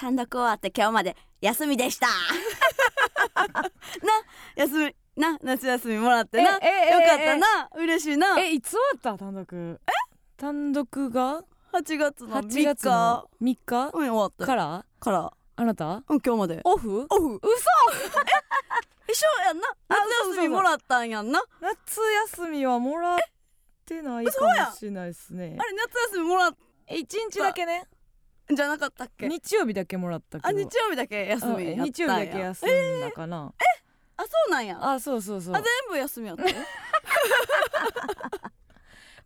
単独終わって今日まで休みでした。な休みな夏休みもらってな。よかええったな。嬉しいな。えいつ終わった？単独。え？単独が？8月の3 8日月の3日。うん終わった。から？から。あなた？うん今日まで。オフ？オフ。嘘！一緒やんな。あ夏休みもらったんやんな。夏休みはもらってないかもしれないですね。あれ夏休みもらっえ一日だけねじゃなかったっけ？日曜日だけもらったけど。あ日曜日だけ休みうんや。った日曜日だけ休んだかな、あそうなんや。ああそうそうそう。全部休みやった？ね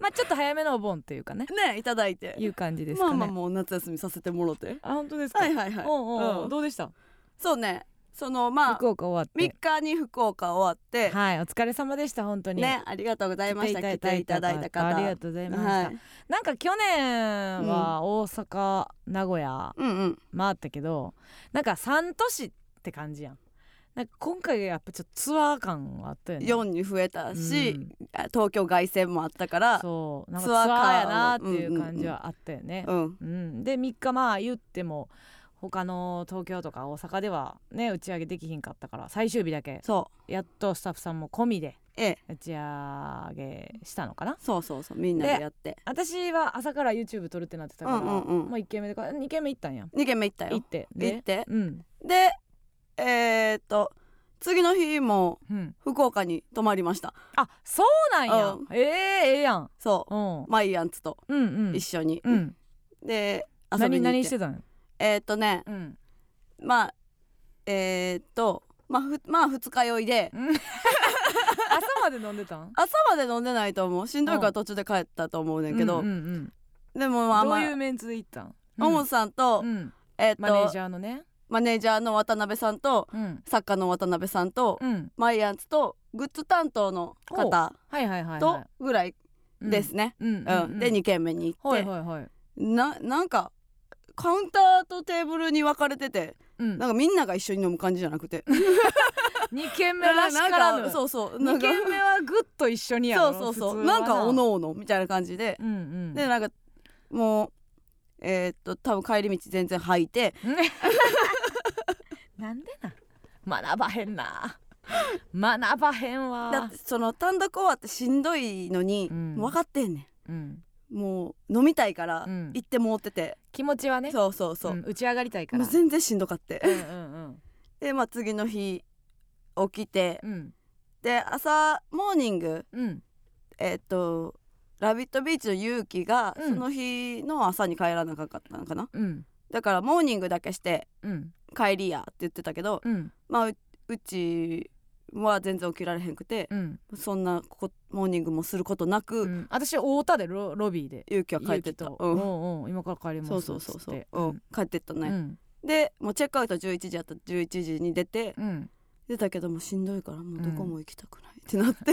まあちょっと早めのお盆っていうかね。ねいただいて。いう感じですかね。まあまあもう夏休みさせてもろて。あ本当ですか？はいはいはい。おうおうおううん。どうでした？そうねそのまあ福岡終わっ3て日に福岡終わって。はいお疲れ様でした本当に。ねありがとうございました。来ていただいた方ありがとうございました、はい。なんか去年は大阪、名古屋うんうん。回ったけどなんか3都市って感じやん。なんか今回やっぱちょっとツアー感はあったよね。4に増えたし、うん。あ東京凱旋もあったからそう。なんかツツアー感やなっていう感じはあったよね、うんうん、で3日まあ言っても他の東京とか大阪ではね打ち上げできひんかったから最終日だけそう。やっとスタッフさんも込みでええ。打ち上げしたのかな？そうそうそう。みんなでやって。私は朝から YouTube 撮るってなってたから、うんうんうん。もう1軒目で2軒目行ったんや。2軒目行ったよ。行って。で行って。うん。でえー、っと次の日もうん。福岡に泊まりました。あそうなんや、うん。ええええやん。そう。うん。マイアンツとうんうん。一緒に、うん。で遊び何に行って。何してたのえー、っとねうん。まあえー、っとまあふまあ二日酔いで。朝まで飲んでたん？朝まで飲んでないと思う。しんどいから途中で帰ったと思うねんけど、うんうんでもうん。どまあまあういうメンツで行ったん？ももさんと、うん。えーっとマネージャーのね。マネージャーの渡辺さんとうん。作家の渡辺さんと、うん。マイアンツとグッズ担当の方はいはいはいとはぐらいいですね、うんで2軒目に行って、はいはいはい。ななんかカウンターとテーブルに分かれててうん。なんかみんなが一緒に飲む感じじゃなくて。二軒目らしか らぬそうそう。なんか二軒目はぐっと一緒にやろそうそうそう。なんかおのおのみたいな感じで、うんうん。でなんかもうえーっと多分帰り道全然吐いて。なんでな学ばへんな。学ばへんわ。だってその単独終わってしんどいのに、うん。分かってんねうんんもう飲みたいからうん。行ってもうってて、気持ちはね。そうそうそう、ん打ち上がりたいから。もう全然しんどかってうんうんでまあ次の日起きて。うん。うんで朝モーニング。うん。えーっとラビットビーチの勇気がうん。その日の朝に帰らなかったのかな、うん。だからモーニングだけしてうん。帰りやって言ってたけどうん。まあううちは全然起きられへんくてうん。そんなこモーニングもすることなく、うん。私太田でロロビーで。勇気は帰ってった。うん。うんうん。今から帰りますそうそうそうそう。うん、帰ってったね、うん。でもうチェックアウト11時やった。11時に出てうん。出たけどもうしんどいからもうどこも行きたくないってなって、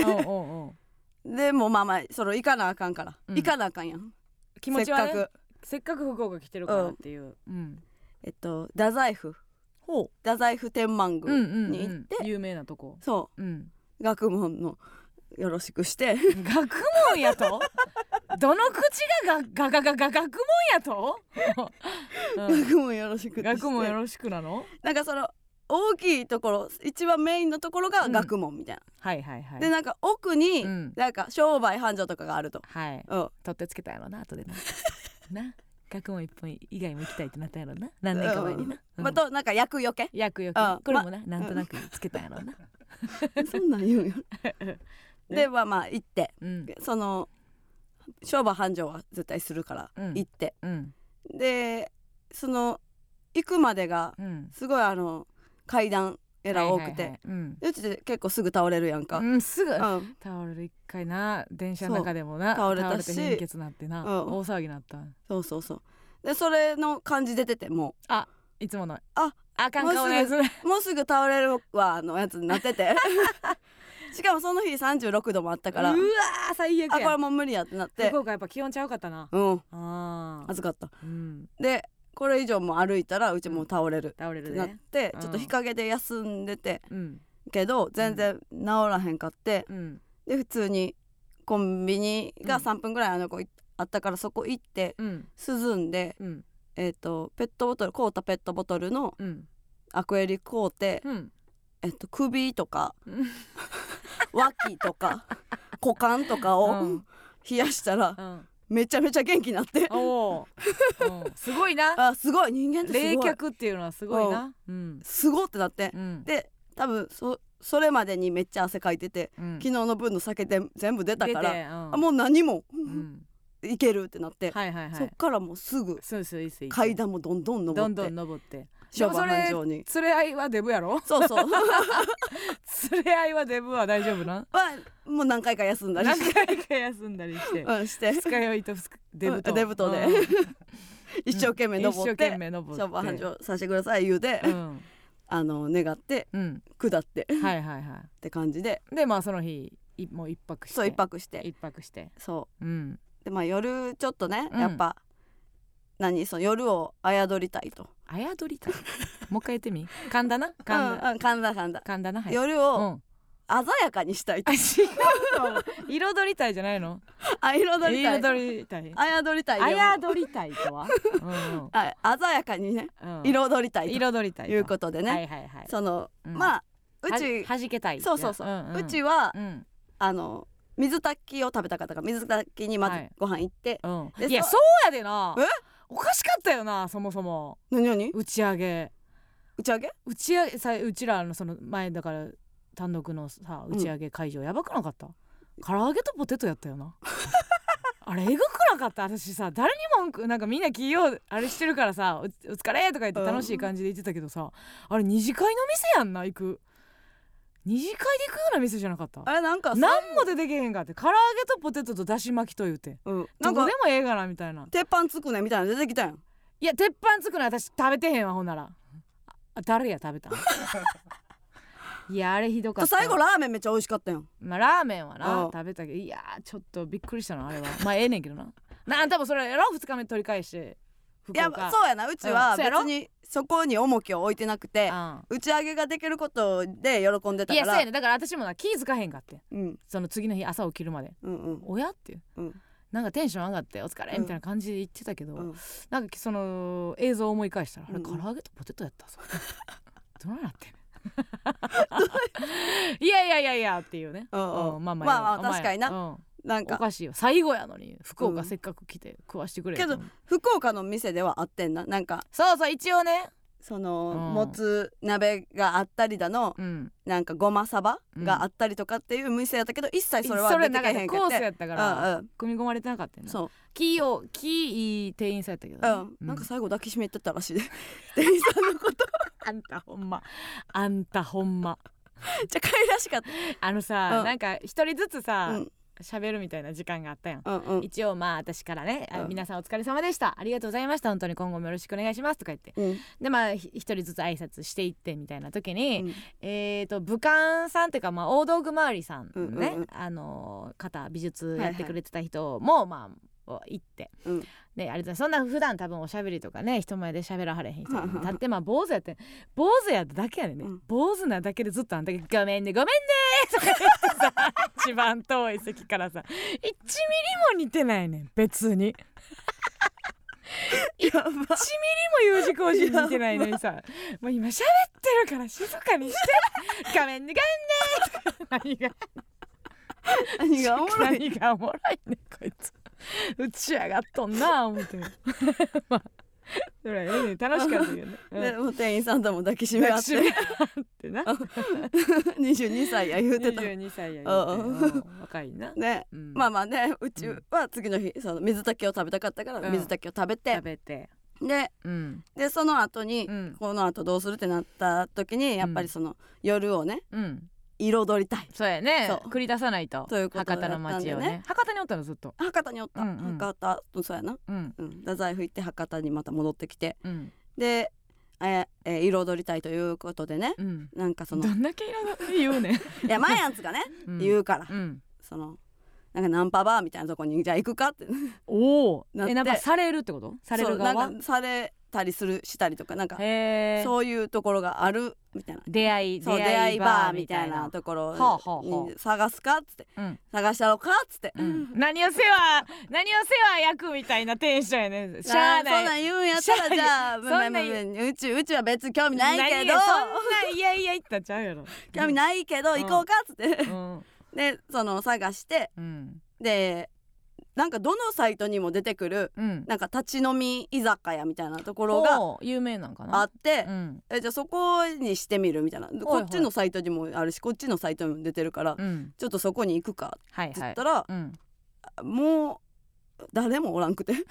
でもうまあまあその行かなあかんから、うん。行かなあかんやん。気持ちはねせっかく。せっかく福岡来てるからっていう。うん。えっと太宰府。ほ太宰府天満ううんうん。宮に行って、うん有名なとこ。そう。ん。う学問のよろしくして。学問やと？どの口がががががが学問やと、うん。学問よろしく学問よろしくなの？なんかその大きいところ一番メインのところがうん。学問みたいな、はいはいはい。でなんか奥に、うん。なんか商売繁盛とかがあると、はい。うん、取ってつけたやろな後でな。な学問一本以外も行きたいってなったやろな。何年か前にな、うんまあ、となんか厄除け。薬ようん。これもな、なんとなくつけたやろな、そんなん言うんよ でまあまあ行って。うん。その商売繁盛は絶対するからうん。行って、うん。でその行くまでがうん。すごいあの階段えら多くて、うん。でうちで結構すぐ倒れるやんか、うんうん、すぐ倒れる一回な。電車の中でもな。倒れたし。て貧血なってな、うん。大騒ぎなった。そうそうそう。でそれの感じ出てても。いつもの。ああかん顔のやつ。うもうすぐ倒れるわのやつになってて。しかもその日36度もあったから。うわー最悪あこれやもう無理やってなって。福岡やっぱ気温ちゃうかったな。うん。あー。暑かった。うん。でこれ以上も歩いたらうちもう倒れる。倒れるってなっねて、うん。ちょっと日陰で休んでてうん。けど全然治らへんかって、うん。で普通にコンビニがうん。3分ぐらいあの子いあったからそこ行ってうん。涼んでうん。えっ、とペットボトル凍ったペットボトルのうん。アクエリ凍って、うん。えっと、首とかうん。脇とか股間とかをうん。冷やしたらうんめちゃめちゃ元気になって。おすごいな。あすごい。人間ってす冷却っていうのはすごいな。うん。すごってなって。うん。で多分そそれまでにめっちゃ汗かいててうん。昨日の分の酒で全部出たからうん。あもう何もうん。いけるってなって、はいはいはい。そっからもうすぐ階段もどんどん登って。どんどん登ってでもそれ連れ合いはデブやろ？そうそう。連れ合いはデブは大丈夫なはもう何回か休んだり何して。回か休んだりして。うんして。二日酔いとデブとうんデブと。で。うん。一生懸命登一生懸って命登って。商売繁盛させてください言うて、うん。あの願ってうん。下って。っはいはい。はて感じで。いでまあその日いもう一泊して。そう一泊して。一泊して。そう。ん。うでまあ夜ちょっとね、うん。やっぱ何その夜をあやどりたいと。あやどりたい？もう一回言ってみ？噛んだな？噛んだうんうん噛んだ噛んだ、噛んだな？はい。夜をうん。鮮やかにしたい彩りたいじゃないの？あ彩りたい。彩りたい。あやどりたいよあやどりたいとは？うんあ鮮やかにねうん。うん彩りたいと。彩りたいいうことでね、はいはいはい。その、うん。まあうちはじけたいそうそうそう、んん。うちは、うん。あの水炊きを食べたかったから水炊きにまずはい。ご飯行って、うん。でそいやそうやでな。え？おかしかったよなそもそも。何何？打ち上げ。打ち上げ？打ち上げさうちらのその前だから単独のさ打ち上げ会場、やばくなかった？唐揚げとポテトやったよな。あれえぐくなかった？私さ誰にも文句なんかみんな企業あれしてるからさおお疲れとか言って楽しい感じで言ってたけどさ、あれ二次会の店やんな行く二次会で行くような店じゃなかった？あれなんか何も出てけへんかって。唐揚げとポテトとだし巻きと言うて。うん、ななんんかかでもええかなみたいな。鉄板つくねみたいなの出てきたやん。いや鉄板つくの私食べてへんわほんなら。あ誰や食べたん？いやあれひどかった。最後ラーメンめっちゃ美味しかったやん。まあラーメンはなうん。食べたけど。いやーちょっとびっくりしたなあれは。まあええねんけどな。な多分それやろ2日目取り返して。福いや岡そうやな。うちは別にそこに重きを置いてなくてうん。打ち上げができることで喜んでたいやそうからやね。だから私もな気づかへんかってうん。その次の日朝起きるまで。うんうん。おや？っていう、うん。なんかテンション上がってお疲れ？うん。みたいな感じで言ってたけど、うん。なんかその映像を思い返したら、あれうん。唐揚げとポテトやったぞ。どうなってん？いやいやいやいやっていうね、うんうん。まあまあまあ確かにな。うん。おなんか。かしいよ。最後やのに福うん。岡せっかく来て食わしてくれけど福岡の店ではあってんな。なんかそうそう一応ね。その、うん。もつ鍋があったりだのうん。なんかごまさばがあったりとかっていう店やったけど、一切それは出てけへんコースやったから、うんうん。組み込まれてなかったよな。そう。キーをキー店員さんやったけどうん、ね、なんか最後抱きしめてたらしい。で 店員さんのこと。あんたほんま。あんたほんま。めっちゃ可愛らしかっあのさ、うん。なんか一人ずつたさうん喋、るみたいな時間があったやん。うんうん。一応まあ私からね、あうん。皆さんお疲れ様でした。ありがとうございました。本当に今後もよろしくお願いしますとか言って。うん。でまあひ一人ずつ挨拶していってみたいな時に、うん。えー、と武漢さんっていうか、まあ、大道具回りさんね、うんうんうん。あの方美術やってくれてた人も、まあ行って、うん。であれだそんな普段多分おしゃべりとかね人前で喋らはれへん人はははだってまあ坊主やって坊主やっただけやねうん。坊主なだけでずっとあんだけ「ごめんねごめんね」とかさ 一番遠い席からさ1ミリも似てないねん別に。やば。1ミリも U 字工事に似てないのにさもう今喋ってるから静かにしてごめんねごめんね何が何がおもろい？何がおもろいねんこいつ。打ち上がっとんな思って。まあそれねん楽しかったけどね、うん。でもう店員さんとも抱きしめ合って。ってな。22歳や言うてた。22歳や言うんうてうん。若いな、ね。うん。まあまあねうちは次の日その水炊きを食べたかったからうん。水炊きを食べて。食、べて。でうん。でその後に、うん。この後どうするってなった時にやっぱりその、夜をねうん彩りたい。そうやね。そう。繰り出さないとということ博多の街をね。だったんだよね。博多におったのずっと。博多におった、うんうん。博多そうやな、うん。うん、太宰府行って博多にまた戻ってきて。うん。で、ええー彩りたいということでね。うん。なんかそのどんだけ彩り言うねん、いやマヤンツがねうん。言うから、うん。そのなんかナンパバーみたいなとこにじゃあ行くかって。おおなって。えなんかされるってこと？される側？そうなんかされたりするしたりとかなんかそういうところがあるみたいな。出会いそう出会いバーみたいな。ところに探すかっつってうん。探したろかっつって、うん、何を世話 何を世話焼くみたいなテンションやねしゃあそんなないん言うんやったらじゃあそんなんまあまあまあうちう。ちは別に興味ないけど。そんないやいや言ったんちゃうやろ。興味ないけどうん。行こうかっつって。うん。でその探して。うん。でなんかどのサイトにも出てくるうん。なんか立ち飲み居酒屋みたいなところが有名なんかな。あってうん。えじゃあそこにしてみるみたいな。ではい。こっちのサイトにもあるしこっちのサイトにも出てるからうん。ちょっとそこに行くかはいはい。って言ったらうん。もう誰もおらんくて。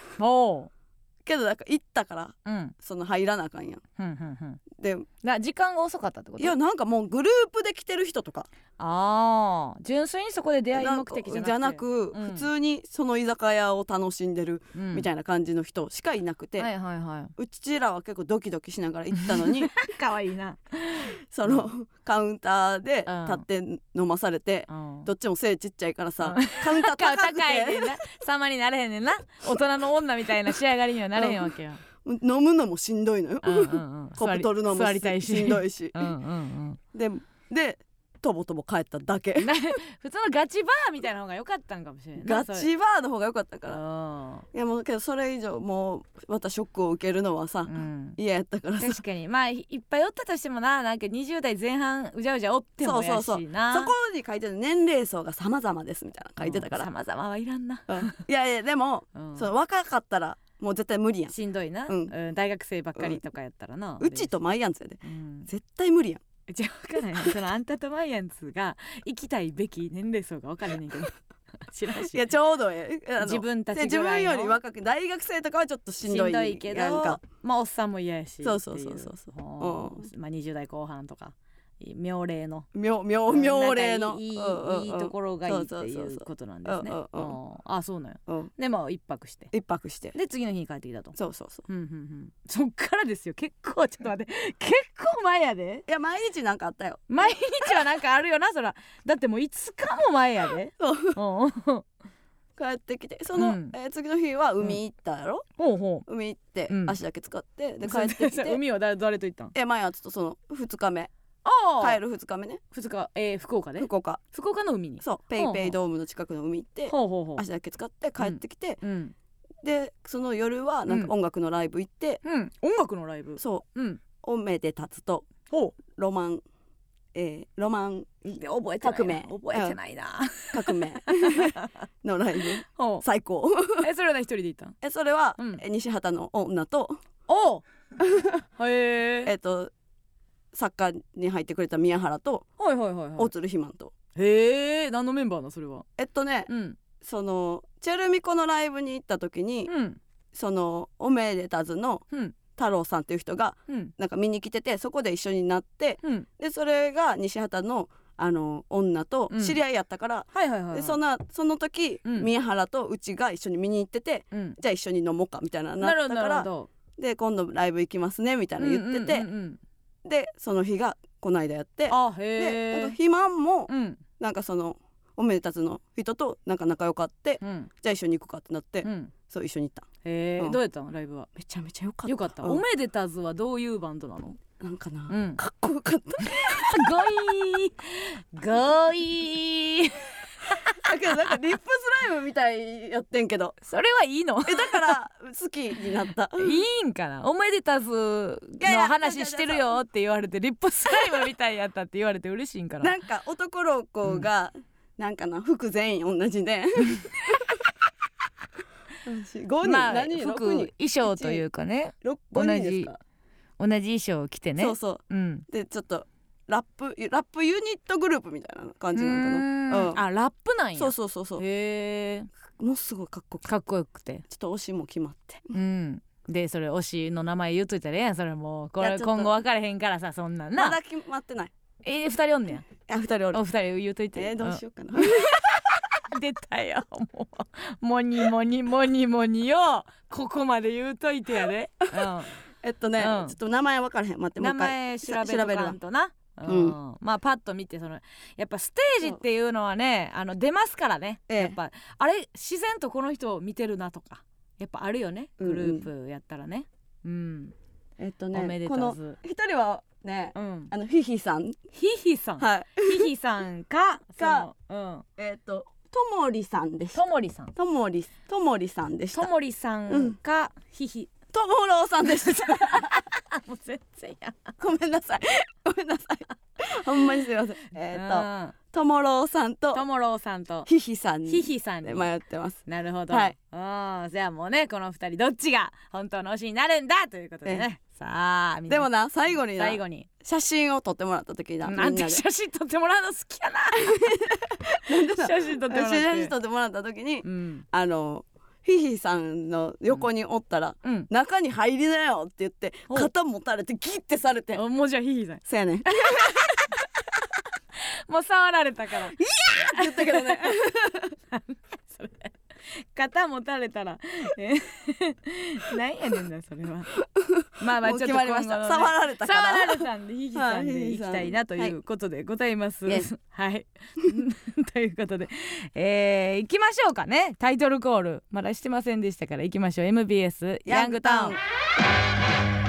けどなんか行ったからうん。その入らなあかんやん。ふんふんふん。でな時間が遅かったってこと？いやなんかもうグループで来てる人とか。ああ純粋にそこで出会い目的じゃなくて。じゃなく、うん。普通にその居酒屋を楽しんでるうん。みたいな感じの人しかいなくて、はいはいはうちらは結構ドキドキしながら行ったのにい かわいいな。そのカウンターでうん。立って飲まされて、うん。どっちも背ちっちゃいからさ、うん。カウンター高高くて。いねんな。様になれへんねんな。大人の女みたいな仕上がりにはなれへんわけよ、飲むのもしんどいのよ、うんうんうん、コップ取るのもしし。んどいし。うんうんででとぼとぼ帰っただけ。普通のガチバーみたいな方が良かったんかもしれんなガチバーの方が良かったから。らいやもうけどそれ以上もうまたショックを受けるのはさうん、うん嫌やったからさ。確かに。まあいっぱいおったとしてもななんか20代前半うじゃうじゃおってもやしな。そうそうそう。そこに書いてる年齢層が様々ですみたいなの書いてたから、さまざまはいらんな、うん。いやいやでも、うん。その若かったらもう絶対無理やん。しんどいな、ううんん大学生ばっかりとかやったらな、うちとマイアンツやで。うん。絶対無理やん。じゃあ分からへん。そのあんたとマイアンツが行きたいべき年齢層が分からへんねんけど。知らんし。いやちょうどええ。あの自分たち自ぐらいの。分より若く大学生とかはちょっとしんどいしんどいけどやんか。まあおっさんも嫌やしそうそうそうそうそう。ほう。まあ20代後半とか妙齢の。妙妙妙齢の。いい,、いいところがいいっていうことなんですね。あそうなんでまあ一泊して。一泊して。で次の日に帰ってきたと。そうそうそう。うんうんうん。そっからですよ。結構ちょっと待って。結構前やで。いや毎日なんかあったよ。毎日はなんかあるよなそら。だってもう5日も前やで。そう。帰ってきてその、うん。えー次の日は海行ったやろ、ほうほ海行って、うん。足だけ使ってで う帰ってきて。海は誰誰と行ったん？えマヤツとその2日目。あ帰る2日目ね。2日えー、福岡で？福岡。福岡の海に。そう。ペイペイドームの近くの海行ってほうほうほう。足だけ使って帰ってきて、うん。でその夜はなんか音楽のライブ行って、うん。音楽のライブ？そう。うん。おめでたつとほロマンえーロマンう覚えてないな。革命。覚えてないな、革命。のライブ。最高。えそれは一人で行ったんえそれは、うん。え西畑の女と。おう。へええっ、とサッカーに入ってくれた宮原とはいはいはいは大鶴ひまんと。いへえ何のメンバーなそれは？えっとねうん。そのチェルミコのライブに行った時に、うん。そのおめでたずのうん。太郎さんっていう人がうん。なんか見に来ててそこで一緒になってうん。でそれが西畑のあの女と知り合いやったから、はいはいはいはい。でそのその時、うん。宮原とうちが一緒に見に行っててうん。じゃあ一緒に飲もうかみたいななったからで今度ライブ行きますねみたいな言ってて、うんうんうんうんでその日がこの間やって。あでへえなんか肥満もうん。なんかそのおめでたつの人となんか仲良かってうん。じゃあ一緒に行くかってなって、うん。そう一緒に行った。うん。へえどうやったのライブは？めちゃめちゃ良かった。よかった？うん。おめでたずはどういうバンドなの？なんかな、うん。かっこよかった。ゴイーゴイーだけどなんかリップスライムみたいやってんけど。それはいいの。えだから好きになった。いいんかな。おめでたずの話してるよって言われてリップスライムみたいやったって言われて嬉しいんかな。なんか男の子が、なんかな服全員同じで。5人、まあ服6人？衣装というかね。6 5人ですか？同じ衣装を着てね。そうそう。うん。でちょっとラップラップユニットグループみたいな感じなのかな？うーん。うん。あラップなんや。そうそうそうそう。へえもうすごいかっこよかっかっこよくて。たちょっと推しも決まって。うん。でそれ推しの名前言っといたらええやんそれもう。これいやちょっと。今後分かれへんからさそんなんな。まだ決まってない。えー、二人おんねや。あ二人おる。お二人言うといて。えー、どうしようかな、うん。出たよもう。もにもにもにもによ。ここまで言うといてやで、う えっとね、うん。ちょっと名前分からへん。待ってん、もう名一回。前調べとかんとなうん。まあパッと見てそのやっぱステージっていうのはねあの出ますからね、ええ。やっぱあれ自然とこの人を見てるなとかやっぱあるよね。うんうん。グループやったらね、うん。えっとおめでねこの一人はねうん。あのヒヒさん。ひひさん。はい。ひひさんか か。うん。えっとともりさんでした。ともりさん。ともりともりさんでした。ともりさんかひひともろうさんでした あもう全然や。ごめんなさい。ごめんなさい。ほんまにすいません。えっとともろうさんとともろうさんと。ひひさんひにひさんに。迷ってます。なるほど、はい。じゃあもうねこの二人どっちが本当の推しになるんだということでね。さあでもな最後にな最後に。写真を撮ってもらった時になみん写真撮ってもらうの好きやな。写真撮ってもらった時にうん。あのヒヒさんの横におったらうん「中に入りなよ」って言ってお肩持たれてギッてされて。あもうじゃあひひさん。そやねん。っ てもう触られたから。言ったけどね。それ 肩持たれたら。え なんやねんなそれは。まあまあちょっとね触られた触られたんでひひさんはいで行きたいなということでございます、イエスはい。ということで。えー、行きましょうかね。タイトルコール。まだしてませんでしたから行きましょう。MBS ヤングタウン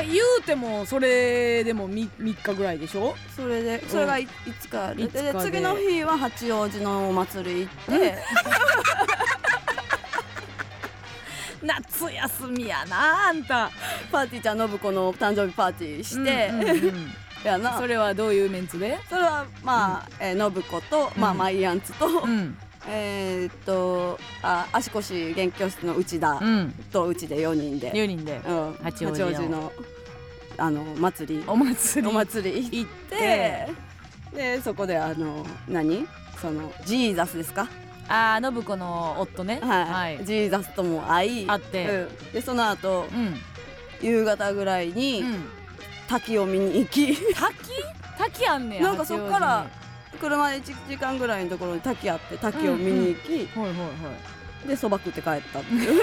あ言うてもそれでも 3, 3日ぐらいでしょ？それでそれがいいつかで。で次の日は八王子のお祭り行って。夏休みやなあんた。パーティーちゃん信子の誕生日パーティーして、うんうんうん。やな。それはどういうメンツで？それはまあ、えー信子と、まあうん。マイアンツと、うんえーっとあ足腰元気教室の内田うん。とうちで4人で、4人で。うん、八王子の。のあの祭り。お祭り。お祭り。行って。でそこであの何？そのジーザスですか？ああ信子の夫ね。はい、ジーザスとも会い。あって。うん、でその後うん。夕方ぐらいにうん。滝を見に行き。滝？滝あんねやなんかそっから八車で1時間ぐらいのところに滝あって滝を見に行き、はいはいはい。でそば食って帰ったっていう。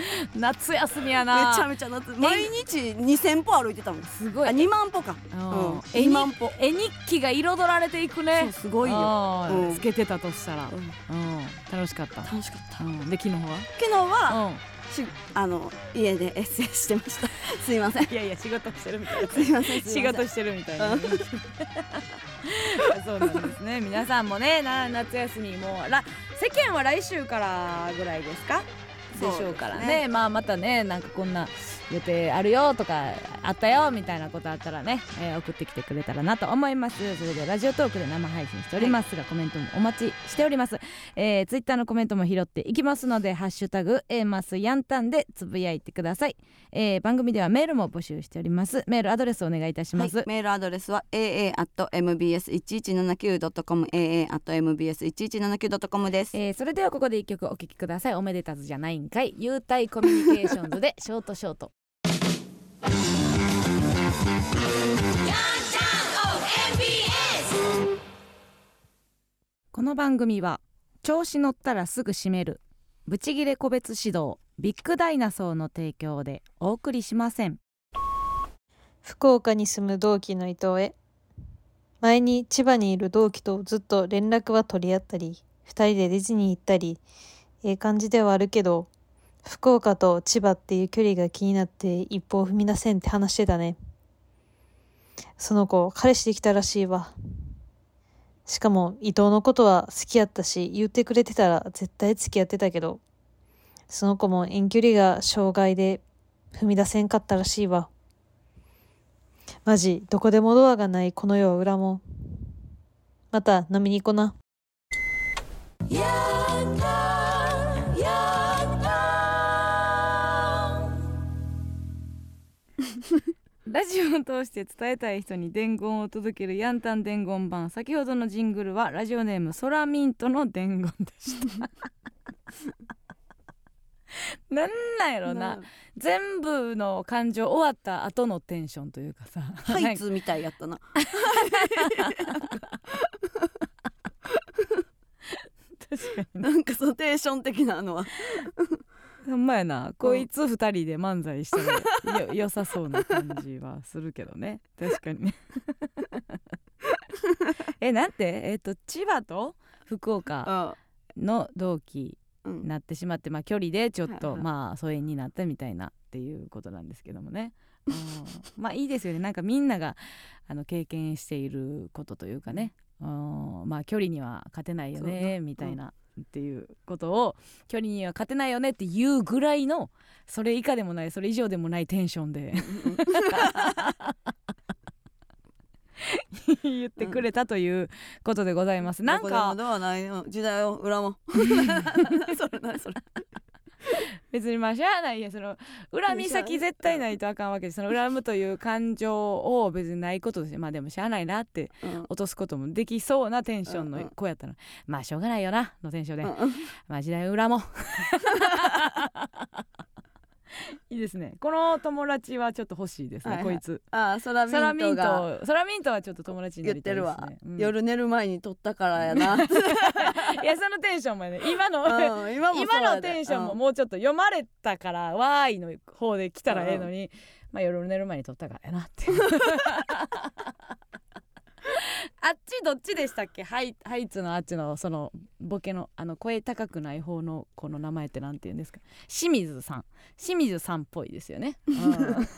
夏休みやめなちゃめちゃ夏。毎日2000歩歩いてたもん。すごい。あ2万歩か。うん。うん。絵2万歩。絵日記が彩られていくね。すごいよ、うん。つけてたとしたら。うん。うん。楽しかった。楽しかった。うん。で昨日は？昨日は、うん。しあの家でエッセイしてました。すいません。いやいや仕事してるみたいな。すいませんす仕事してるみたいな。うん そうなんですね。皆さんもねな夏休みもら世間は来週からぐらいですか？でしょうからね。ね。まあまたねなんかこんな予定あるよとかあったよみたいなことあったらね、えー送ってきてくれたらなと思います。それでラジオトークで生配信しておりますが、コメントもお待ちしております、えー、ツイッターのコメントも拾っていきますのでハッシュタグ A マスヤンタンでつぶやいてください、えー、番組ではメールも募集しております。メールアドレスお願いいたします、はい、メールアドレスは aa.mbs1179.com aa.mbs1179.com です、えー、それではここで一曲お聴きください。おめでたずじゃないんかい。優待コミュニケーションズでショートショートこの番組は調子乗ったらすぐ閉める。ブチギレ個別指導ビッグダイナソーの提供でお送りしません。福岡に住む同期の伊藤へ。前に千葉にいる同期とずっと連絡は取り合ったり二人でディズニー行ったりええ感じではあるけど福岡と千葉っていう距離が気になって一歩を踏み出せんって話してたねその子彼氏できたらしいわしかも伊藤のことは好きやったし言ってくれてたら絶対付き合ってたけどその子も遠距離が障害で踏み出せんかったらしいわマジ、どこでもドアがないこの世は裏も。また飲みに行こな。ラジオを通して伝えたい人に伝言を届けるヤンタン伝言版。先ほどのジングルはラジオネームソラミントの伝言でした。なんなんやろな。全部の感情終わった後のテンションというかさ。ハイツみたいやったな。確かになんかそのテンション的なのはほんまやなこいつ二人で漫才したらよ 良さそうな感じはするけどね。確かに。ね えなんて？えっ、と千葉と福岡の同期うん。になってしまってまあ距離でちょっとまあ疎遠になったみたいなっていうことなんですけどもね、うん、まあいいですよね。なんかみんながあの経験していることというかね、うん、まあ距離には勝てないよねなみたいな。っていうことを距離には勝てないよねっていうぐらいのそれ以下でもないそれ以上でもないテンションで。言ってくれたということでございます。なんない。よ時代を裏も それなそれ 別にまあしゃあないやその恨み先絶対ないとあかんわけでその恨むという感情を別にないことでまあでもしゃあないなってうん。落とすこともできそうなテンションの子やったらまあしょうがないよなのテンションで、うん。まあ時代を恨もう いいですね。この友達はちょっと欲しいですね、はいはい。こいつ。ああソラミソラミンントソラミントはちょっと友達になりたいです。言ってるわ。ね、うん。夜寝る前に撮ったからやな。いやそのテンションもね今のうん今のテンションもうん。もうちょっと読まれたからわーいの方で来たらええのに、まあ夜寝る前に撮ったからやなって あっちどっちでしたっけ？ハイハイツのあっちのそのボケのあの声高くない方のこの名前ってなんて言うんですか？清水さん。清水さんっぽいですよね、うん。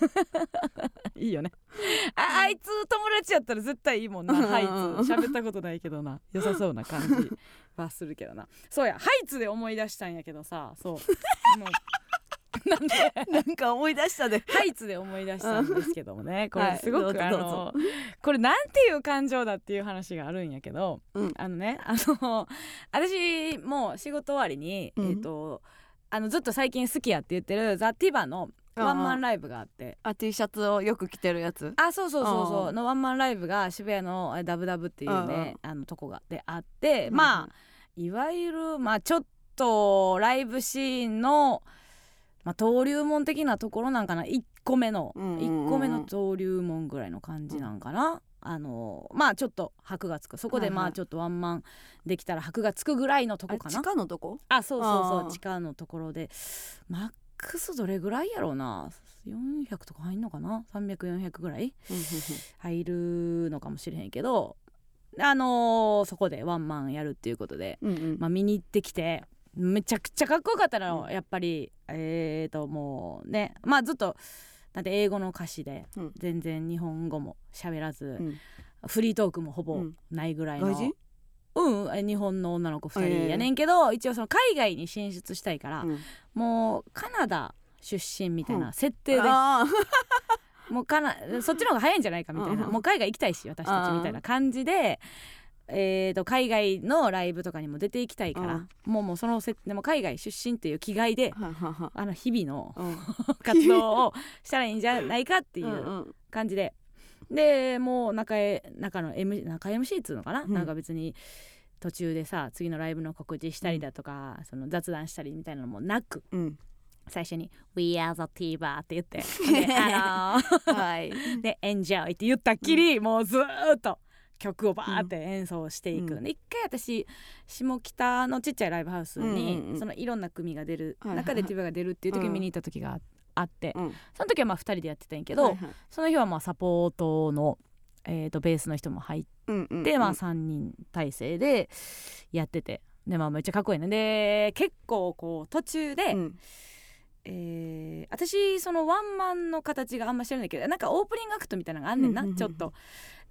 いいよね。ああいつ友達やったら絶対いいもんな。ハイツ喋ったことないけどな。良さそうな感じはするけどな。そうや。ハイツで思い出したんやけどさ。そう。もうなんで。なんか思い出したでハイツで思い出したんですけどもね。こはい。れすごく、どうぞあのこれなんていう感情だっていう話があるんやけど、うんあのねあの私もう仕事終わりに、うん。えっ、とあのずっと最近好きやって言ってるザ・ティバのワンマンライブがあって。あ T シャツをよく着てるやつ。あそうそうそうそう。うんのワンマンライブが渋谷のあダブダブっていうねあのとこがであってまあいわゆるまあちょっとライブシーンの、まあ、登竜門的なところなんかな。1個目の、うんうんうん。うん1個目の登竜門ぐらいの感じなんかな。あのまあちょっと箔がつく。そこではいはい。まあちょっとワンマンできたら箔がつくぐらいのとこかな。下のとこ？あそうそうそう。地下のところで。マックスどれぐらいやろうな。400とか入んのかな？300400ぐらい？入るのかもしれへんけど。あのーそこでワンマンやるっていうことで、うんうん。まあ、見に行ってきてめちゃくちゃかっこよかったの、うん。やっぱり。えーともうねまあずっとだって英語の歌詞でうん。全然日本語も喋らず、うん。フリートークもほぼうん。ないぐらいの、うんえ日本の女の子2人やねんけど、一応その海外に進出したいから、うん。もうカナダ出身みたいな設定で、あもうかなそっちの方が早いんじゃないかみたいな、うんもう海外行きたいし私たちみたいな感じで、えー、と海外のライブとかにも出ていきたいから、もうもうそのせでも海外出身っていう気概でーははは。あの日々のうん。活動をしたらいいんじゃないかっていうんううん。感じで、でもう中へ中の M 中 MC っつうのかな、うん。なんか別に途中でさ次のライブの告知したりだとか、その雑談したりみたいなのもなくうん。最初に「We are the TVer」って言って。であのーはい。で「Enjoy」って言ったっきり、もうずーっと曲をバーって演奏していく、うん。で一回私下北のちっちゃいライブハウスに、うんうんうん。そのいろんな組が出る、はいはいはい。中でティバが出るっていう時にうん見に行った時があって、うん。その時はまあ2人でやってたんやけど、はいはい。その日はまあサポートの、えー、とベースの人も入っうんうんて、まあ3人体制でやっててでまあめっちゃかっこいいね。で結構こう途中で、うん。えー私そのワンマンの形があんま知らないけどなんかオープニングアクトみたいなのがあんねんな、うんうんうんうん。ちょっと、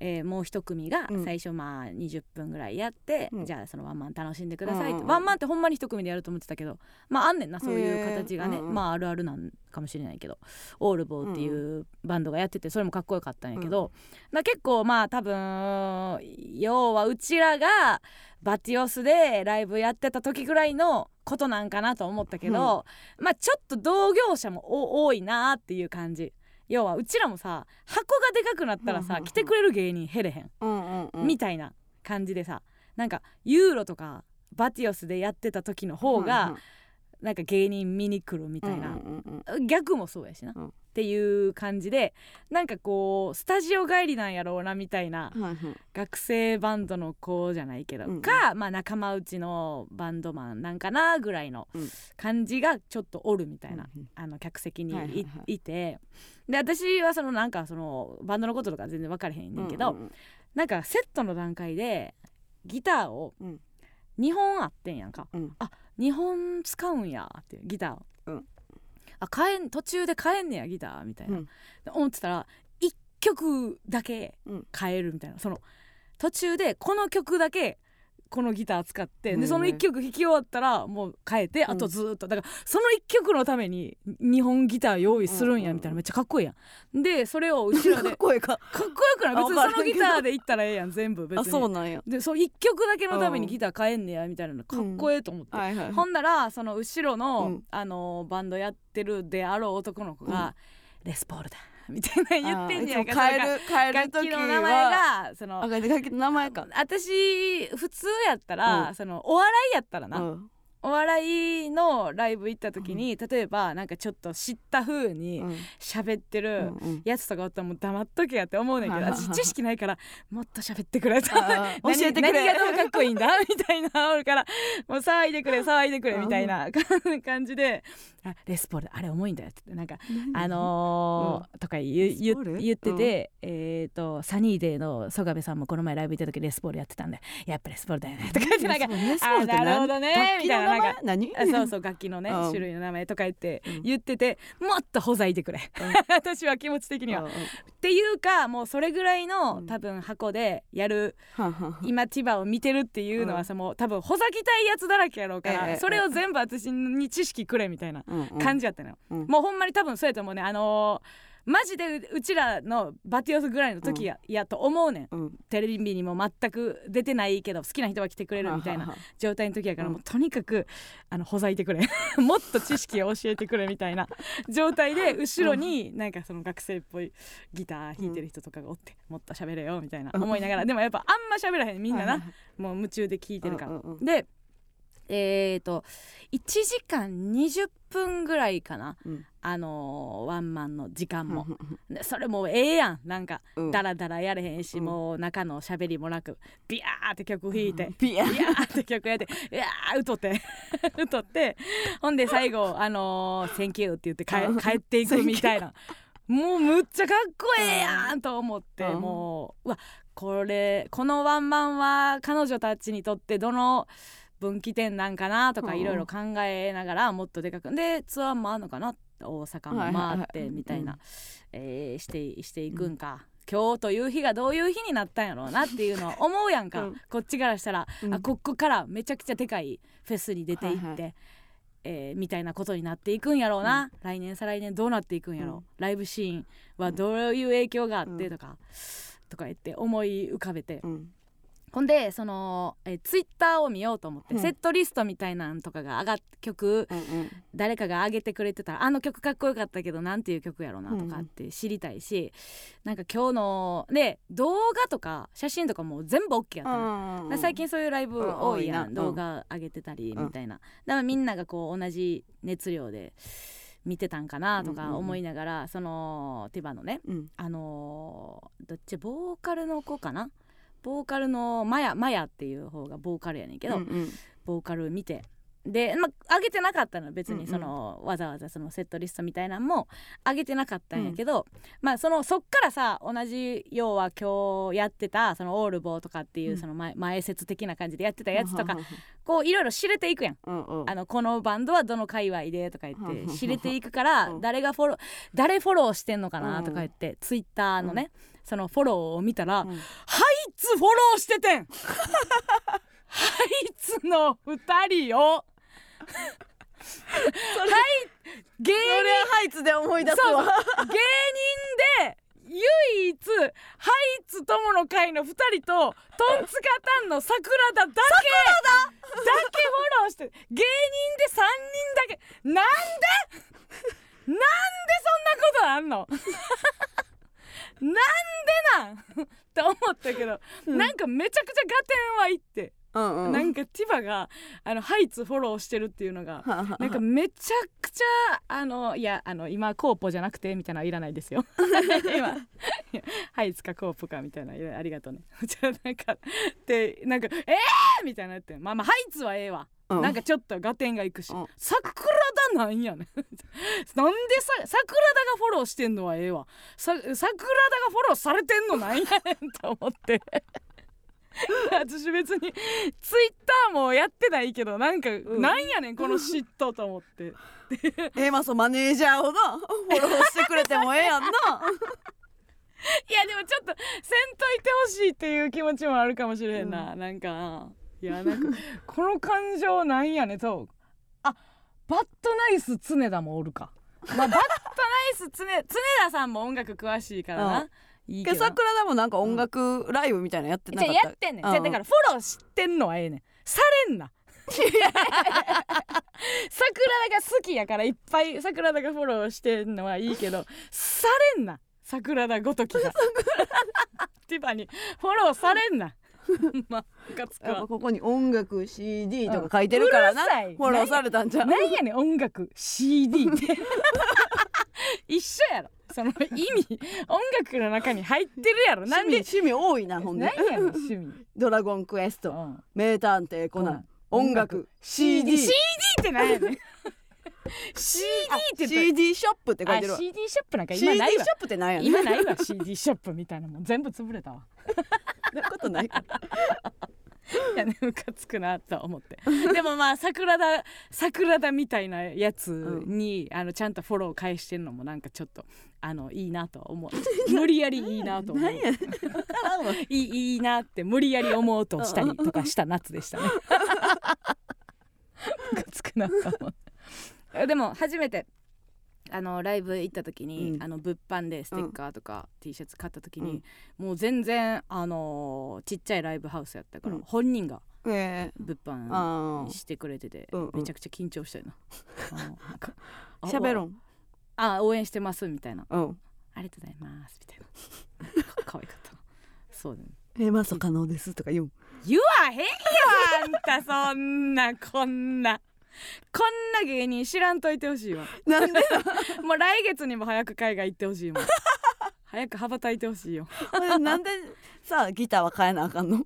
えーもう一組がうん。最初まあ20分ぐらいやって、うん。じゃあそのワンマン楽しんでくださいって、うん。うんうんワンマンってほんまに一組でやると思ってたけどまああんねんなそういう形がね、へーうんうん。まああるあるなんかもしれないけどオールボーっていうバンドがやっててそれもかっこよかったんやけど、だ結構まあ多分要はうちらがバティオスでライブやってた時ぐらいのことなんかなと思ったけど、まあちょっと同業者もお多いなっていう感じ要はうちらもさ箱がでかくなったらさうんうんうん来てくれる芸人減れへん、うんうんうん。みたいな感じでさなんかユーロとかバティオスでやってた時の方がなんか芸人見に来るみたいな、うんうんうん。逆もそうやしな、うんっていう感じでなんかこうスタジオ帰りなんやろうなみたいなうんはいはい。学生バンドの子じゃないけど、うんうん。か、まあ、仲間内のバンドマンなんかなぐらいのうん。感じがちょっとおるみたいな、うんうん。あの客席にい,、はいはいはい。いて。で私はそのなんかそのバンドのこととか全然分からへんねんけど、うんうんなんかセットの段階でギターをうん。2本あってんやんか、うん。あ2本使うんやってギターを、うんあ変えん途中で変えんねやギターみたいな、うん。で思ってたら1曲だけうん。変えるみたいな。その途中でこの曲だけこのギター使ってうんでその1曲弾き終わったらもう変えてうん。あとずーっと。だからその1曲のために2本ギター用意するんやみたいなめっちゃかっこいいやん。でそれを後ろ かでっこいいか。かっこよくない？別にそのギターでいったらええやん全部別あにそうなんや。でそう1曲だけのためにギター変えんねやみたいなのかっこええと思って、はいはいほんならその後ろの、うん。あのバンドやってるであろう男の子が「レスポールだ」みたいな言ってんねや。ん。か変える変える楽時器の名前はがそのあ楽器の名前か。私普通やったら、うん。そのお笑いやったらな、うんお笑いのライブ行った時に、例えばなんかちょっと知った風にうん。喋ってるうんやつとかおったらもう黙っとけやって思うねんけど私知識ないからもっと喋ってくれと。教えてくれ。何何がどうかっこいいんだみたいなおるからもう騒いでくれ騒いでくれみたいな感じで「あレスポールあれ重いんだよ」ってなんかあのーとか言う言ってて、えっ、とサニーデーの曽我部さんもこの前ライブ行った時レスポールやってたんでやっぱレスポールだよねとか言ってなんかあなるほどね楽器の名前みたい何？あそうそう楽器のね、うん。種類の名前とか言ってうん。言っててもっとほざいてくれ、私は気持ち的には。うんうん。っていうかもうそれぐらいの、うん。多分箱でやる今千葉を見てるっていうのはさ、もう多分ほざきたいやつだらけやろうから、ええ。それを全部私に知識くれみたいなうんうん。感じやったのよ、うん。もうほんまに多分そうやと思うね。あのーマジでううちらのバティオスぐらいの時や,、やと思うねん。うん。テレビにも全く出てないけど好きな人は来てくれるみたいな状態の時やから、うん。もうとにかくあのほざいてくれ。もっと知識を教えてくれみたいな状態で後ろになんかその学生っぽいギター弾いてる人とかがおって、もっと喋れよみたいな思いながら。でもやっぱあんま喋らへんみんなな、もう夢中で聞いてるから。でえー、と1時間20分ぐらいかな、うん。あのーワンマンの時間も、それもうええやん。なんか、うん。ダラダラやれへんし、うん。もう中の喋りもなくビヤーって曲弾いて、ピアビヤー。って曲やって「いやー歌って 歌ってほんで最後「あのー、センキュー」って言ってうん。帰帰っていくみたいな。もうむっちゃかっこええやんと思ってうん。もううわこれこのワンマンは彼女たちにとってどの分岐点なんかなとかうんいろいろ考えながらもっとでかくでツアーもあるのかな大阪も回ってみたいな、えーしてしていくんか、今日という日がどういう日になったんやろうなっていうのを思うやんか、うん。こっちからしたら、うん。あここからめちゃくちゃでかいフェスに出ていって、はいはい。えーみたいなことになっていくんやろうな、来年再来年どうなっていくんやろう、うん。ライブシーンはどういう影響があってうん。とか、とか言って思い浮かべて、うんほんでその、えツイッター Twitter を見ようと思って、うん。セットリストみたいなんとかが上がっ曲うんうん。誰かが上げてくれてたらあの曲かっこよかったけどなんていう曲やろうなとかって知りたいし、なんか今日ので動画とか写真とかも全部 OK やったの。うん最近そういうライブうん多いやん、多いな。動画上げてたりうんみたいな、だからみんながこう同じ熱量で見てたんかなとかうんうんうん。思いながら、そのティバのねうん。あのーどっちボーカルの子かなボーカルのマヤマヤっていう方がボーカルやねんけど、うんうん。ボーカル見て。で、まあ、上げてなかったの別うんうん。にその、わざわざそのセットリストみたいなんも上げてなかったんやけど、まあそのそっからさ同じ要は今日やってたそのオールボーとかっていううん。その前,、前説的な感じでやってたやつとかこういろいろ知れていくやん。うんうん。あのこのバンドはどの界隈でとか言うんうんうん。って知れていくからうん誰がフォロー誰フォローしてんのかなとか言ってツイッターのねそのフォローを見たらうん。ハイツフォローしててん。ハイツの2人を。はい芸それハイツで思い出すわ。芸人で唯一ハイツ友の会の2人とトンツカタンの桜田だけ。だけフォローして芸人で3人だけ。なんで？なんでそんなことあんの？なんでなん？って思ったけど、うん。なんかめちゃくちゃ合点はいって、うんうん。なんかティバがあのハイツフォローしてるっていうのがなんかめちゃくちゃあのいやあの今コーポじゃなくてみたいなのはいらないですよ。今い やハイツかコーポかみたいなありがとうね。じゃあなんかでなんかえー！みたいなってまあまあハイツはええわ、うん。なんかちょっと合点がいくし、うん。桜田なんやねん。なんでさ桜田がフォローしてんのはええわ。さ桜田がフォローされてんのなんやねんと思って。私別にツイッターもやってないけどなんか、ん。なんやねんこの嫉妬と思って。えまあそうマネージャーをなフォローしてくれてもええやんな いやでもちょっとせんといてほしいっていう気持ちもあるかもしれへんな、なんかいやなんか この感情なんやねんと。あバッドナイス常田もおるか。まあバッドナイス常常田さんも音楽詳しいからな、いいけど。桜田もなんか音楽ライブみたいなのやってなじゃかった。あやってんねん、うん。じゃあだからフォローしてんのはええねん。されんな。桜田が好きやからいっぱい桜田がフォローしてんのはいいけどされんな桜田ごときが。ティファにフォローされんな。まあムカつくわ。やっぱここに音楽 CD とか書いてるからな、うるさい。フォローされたんじゃ。んなんやねん音楽。CD って一緒やろ。その意味。音楽の中に入ってるやろ。なんで？趣味多いなほんで。何やねん趣味。ドラゴンクエスト。うん。名探偵コナン。コナン音楽。CD CD って何やねん CD って CD ショップって書いてるあわ CD ショップなんか CD 今ないわ。ショップってなんやねん。今ないわ CD ショップみたいなもん全部潰れたわ。そんなことないからいやねムカつくなと思って。でもまあ桜田桜田みたいなやつに、あのちゃんとフォロー返してんのもなんかちょっとあのいいなと思う。無理やりいいなと思う。いいいいなって無理やり思おうとしたりとかした夏でしたね。ムカつくなと思うでも初めて。あのライブ行った時に、うん。あの物販でステッカーとか T シャツ買った時に、もう全然あのーちっちゃいライブハウスやったから、うん。本人がえ物販してくれてて、うんうん。めちゃくちゃ緊張したよな。しゃべろん。あ応援してますみたいな。うん。ありがとうございますみたいな。か可愛かったそうだね。えマス可能ですとか言う。ん言わへんよあんたそんなこんなこんな芸人知らんといてほしいわ。なんで もう来月にも早く海外行ってほしいもん早く羽ばたいてほしいよ。なんでさギターは変えなあかんの？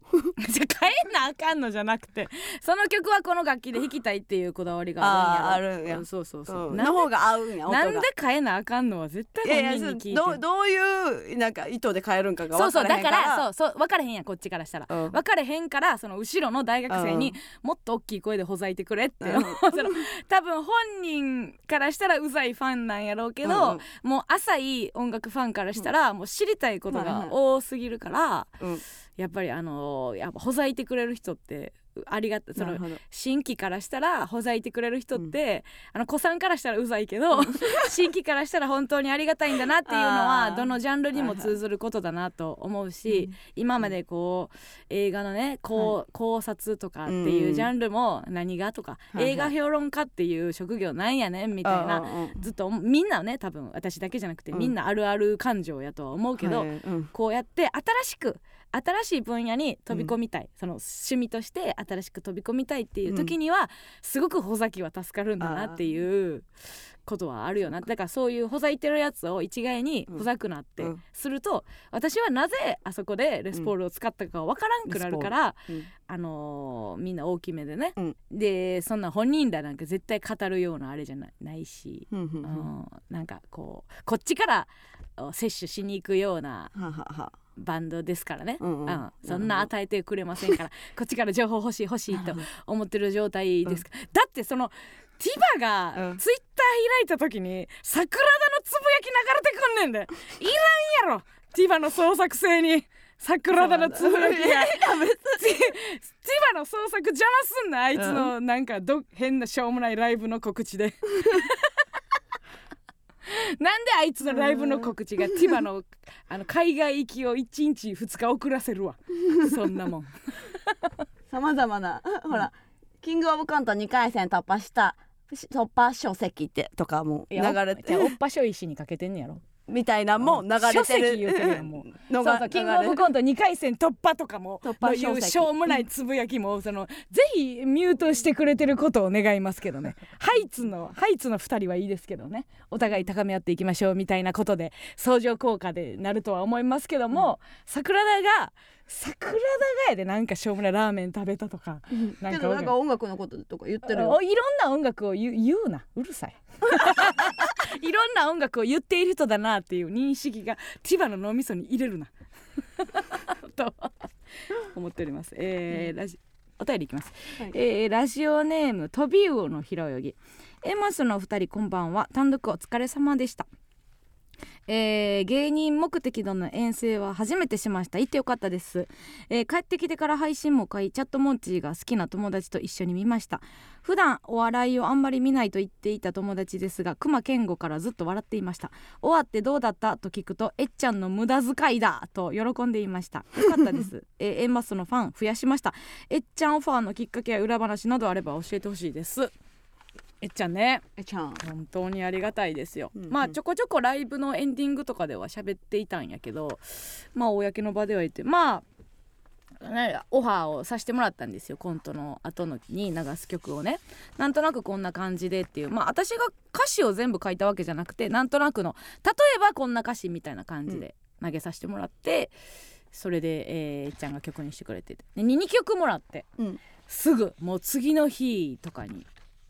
じゃあ変えなあかんのじゃなくてその曲はこの楽器で弾きたいっていうこだわりがあるんやそうそうそう、うん。の方が合うんや音が。なんで変えなあかんのは絶対本人に聞いてどうどういうなんか意図で変えるんかが分そうそうだからへんから。からそうそう分かれへんやんこっちからしたら、うん。分かれへんからその後ろの大学生にもっと大きい声でほざいてくれって、うん。その多分本人からしたらうざいファンなんやろうけど、うん。もう浅い音楽ファンからしたらもう知りたいことが多すぎるから、うん。やっぱりあのやっぱほざいてくれる人ってありがたその新規からしたらほざいてくれる人って、あの子さんからしたらうざいけど 新規からしたら本当にありがたいんだなっていうのはどのジャンルにも通ずることだなと思うし、今までこう映画のね考,、考察とかっていうジャンルも何がとか、はいはい。映画評論家っていう職業なんやねんみたいな、うんうんうん。ずっとみんなね多分私だけじゃなくて、うん。みんなあるある感情やとは思うけど、はいうん。こうやって新しく新しい分野に飛び込みたい、その趣味として新しく飛び込みたいっていう時には、すごくほざきは助かるんだなっていうことはあるよな。だからそういうほざいてるやつを一概にほざくなってうん。すると、私はなぜあそこでレスポールを使ったかわからんくなるから、うん。あのーみんな大きめでね、うん。でそんな本人らなんか絶対語るようなあれじゃないないし、うんうんうん。うん。なんかこうこっちからお摂取しに行くようなバンドですからね、うんうん。そんな与えてくれませんから。こっちから情報欲しい欲しいと思ってる状態です。から、だってそのティバがうん。ツイッター開いた時に桜田のつぶやき流れてくんねんで。いらんやろ。ティバの創作性に。桜田のつぶやきが。ティバの創作邪魔すんなあいつのなんかど変なしょうもないライブの告知で なんであいつのライブの告知がティバのあの海外行きを1日2日遅らせるわ。そんなもん。さまざまな ほらキングオブコント2回戦突破した突破書籍ってとかも流れておっぱしょ石にかけてんねやろみたいなのも流れてる。のがキングオブコント2回戦突破とかも突破のいうしょうもないつぶやきもそのぜひミュートしてくれてることを願いますけどね。ハイツのハイツの2人はいいですけどね。お互い高め合っていきましょうみたいなことで相乗効果でなるとは思いますけども、桜田が桜田がやでなんかしょうもないラーメン食べたとかなんかけどなんか音楽のこととか言ってるいろんな音楽を言うな。うるさい いろんな音楽を言っている人だなっていう認識が千葉の脳みそに入れるな。と思っております、えーラジお便りいきます、はい。えーラジオネームトビウオの平泳ぎ。エマスのお二人こんばんは。単独お疲れ様でしたえー芸人目的での遠征は初めてしました。行ってよかったです、えー帰ってきてから配信も買いチャットモンチーが好きな友達と一緒に見ました。普段お笑いをあんまり見ないと言っていた友達ですが熊健吾からずっと笑っていました。終わってどうだったと聞くとえっちゃんの無駄遣いだと喜んでいました。よかったです、えー、エンマスのファン増やしました。えっちゃんオファーのきっかけや裏話などあれば教えてほしいですえっちゃんね。えちゃん。本当にありがたいですよ、うんうん。まあちょこちょこライブのエンディングとかでは喋っていたんやけどまあ公の場では言ってまあオファーをさせてもらったんですよ。コントの後のに流す曲をね。なんとなくこんな感じでっていう。まあ私が歌詞を全部書いたわけじゃなくてなんとなくの例えばこんな歌詞みたいな感じで投げさせてもらって、それで、えー、ちゃんが曲にしてくれてて。で 2, 曲もらって、うん。すぐもう次の日とかに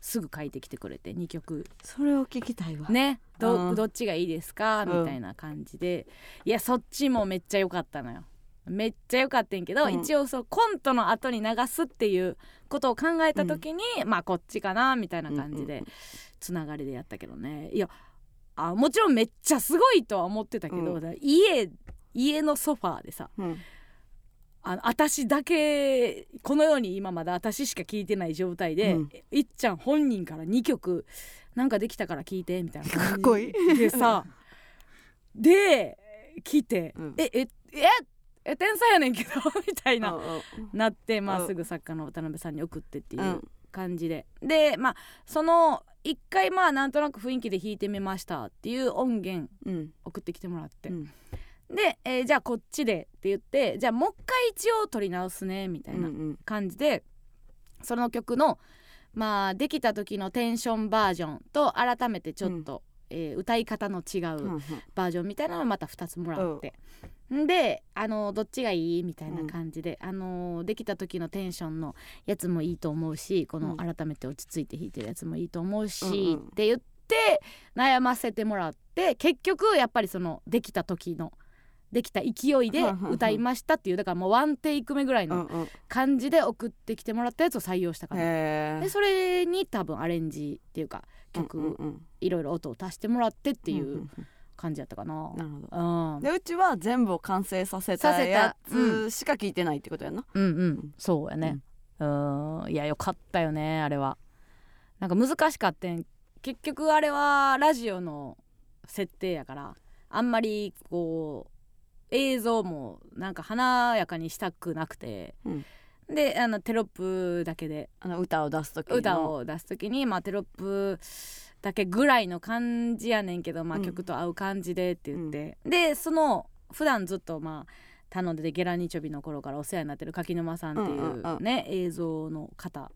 すぐ書いてきてくれて2曲。それを聞きたいわ。ね。ど,、うん。どっちがいいですか？うん。みたいな感じで、いやそっちもめっちゃ良かったのよ。めっちゃ良かったんけど、うん。一応そうコントの後に流すっていうことを考えた時に、まあこっちかなみたいな感じでうんうんうん。つながりでやったけどね。いやあもちろんめっちゃすごいとは思ってたけど、家家のソファーでさうんあの私だけこの世に今まだ私しか聞いてない状態で、うん。いっちゃん本人から2曲なんかできたから聞いてみたいなかっこいい。でさ で来て、うん。ええええ天才やねんけど みたいな、なってまうんあすぐ作家の渡辺さんに送ってっていううん。感じで、でまあその一回まあなんとなく雰囲気で弾いてみましたっていう音源うん。送ってきてもらって、うんで、えーじゃあこっちでって言ってじゃあもう一回一応撮り直すねみたいなうん感じでその曲のまあできた時のテンションバージョンと改めてちょっと、えー歌い方の違うんううん。バージョンみたいなのをまた2つもらって、ん。であのどっちがいいみたいな感じで、あのできた時のテンションのやつもいいと思うしこのうん。改めて落ち着いて弾いてるやつもいいと思うし、うんうん。って言って悩ませてもらって結局やっぱりそのできた時のできた勢いで歌いましたっていうだからもうワンテイク目ぐらいのうんうん。感じで送ってきてもらったやつを採用したから、へでそれに多分アレンジっていうか曲、うんうんうん。いろいろ音を足してもらってっていんうん感じやったかな。なるほど。うん。でうちは全部を完成させたやつしか聞いてないってことやな。うんうん。そうやね。うん。いやよかったよねあれは。なんか難しかったん。結局あれはラジオの設定やからあんまりこう映像もなんか華やかにしたくなくて、うん。であのテロップだけであの歌を出す時の。歌を出す時に、まあ、テロップだけぐらいの感じやねんけど、まあ、うん。曲と合う感じでって言って、でその普段ずっとまあ頼んでてゲラニチョビの頃からお世話になってる柿沼さんっていううんうんうん。ね、映像の方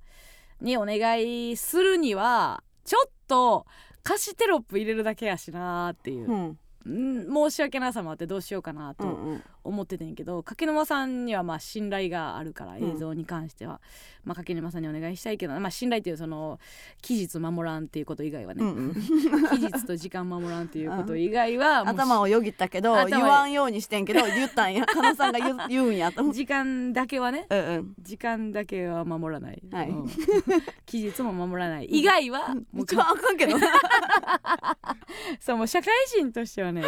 にお願いするにはちょっと歌詞テロップ入れるだけやしなーっていう。う、んん申し訳なさもあってどうしようかなと思っててんけど柿沼さんにはまあ信頼があるからうん映像に関しては、まあ、柿沼さんにお願いしたいけど、まあ、信頼っていうその期日守らんっていうこと以外はね、うんうん。期日と時間守らんっていうこと以外は頭をよぎったけど頭言わんようにしてんけど言ったんや。加納さんが言う 言うんやと。時間だけはねうんうん。時間だけは守らない、はい。うん。期日も守らない。以外はもう一番あかんけど。な そうもう社会人としてはね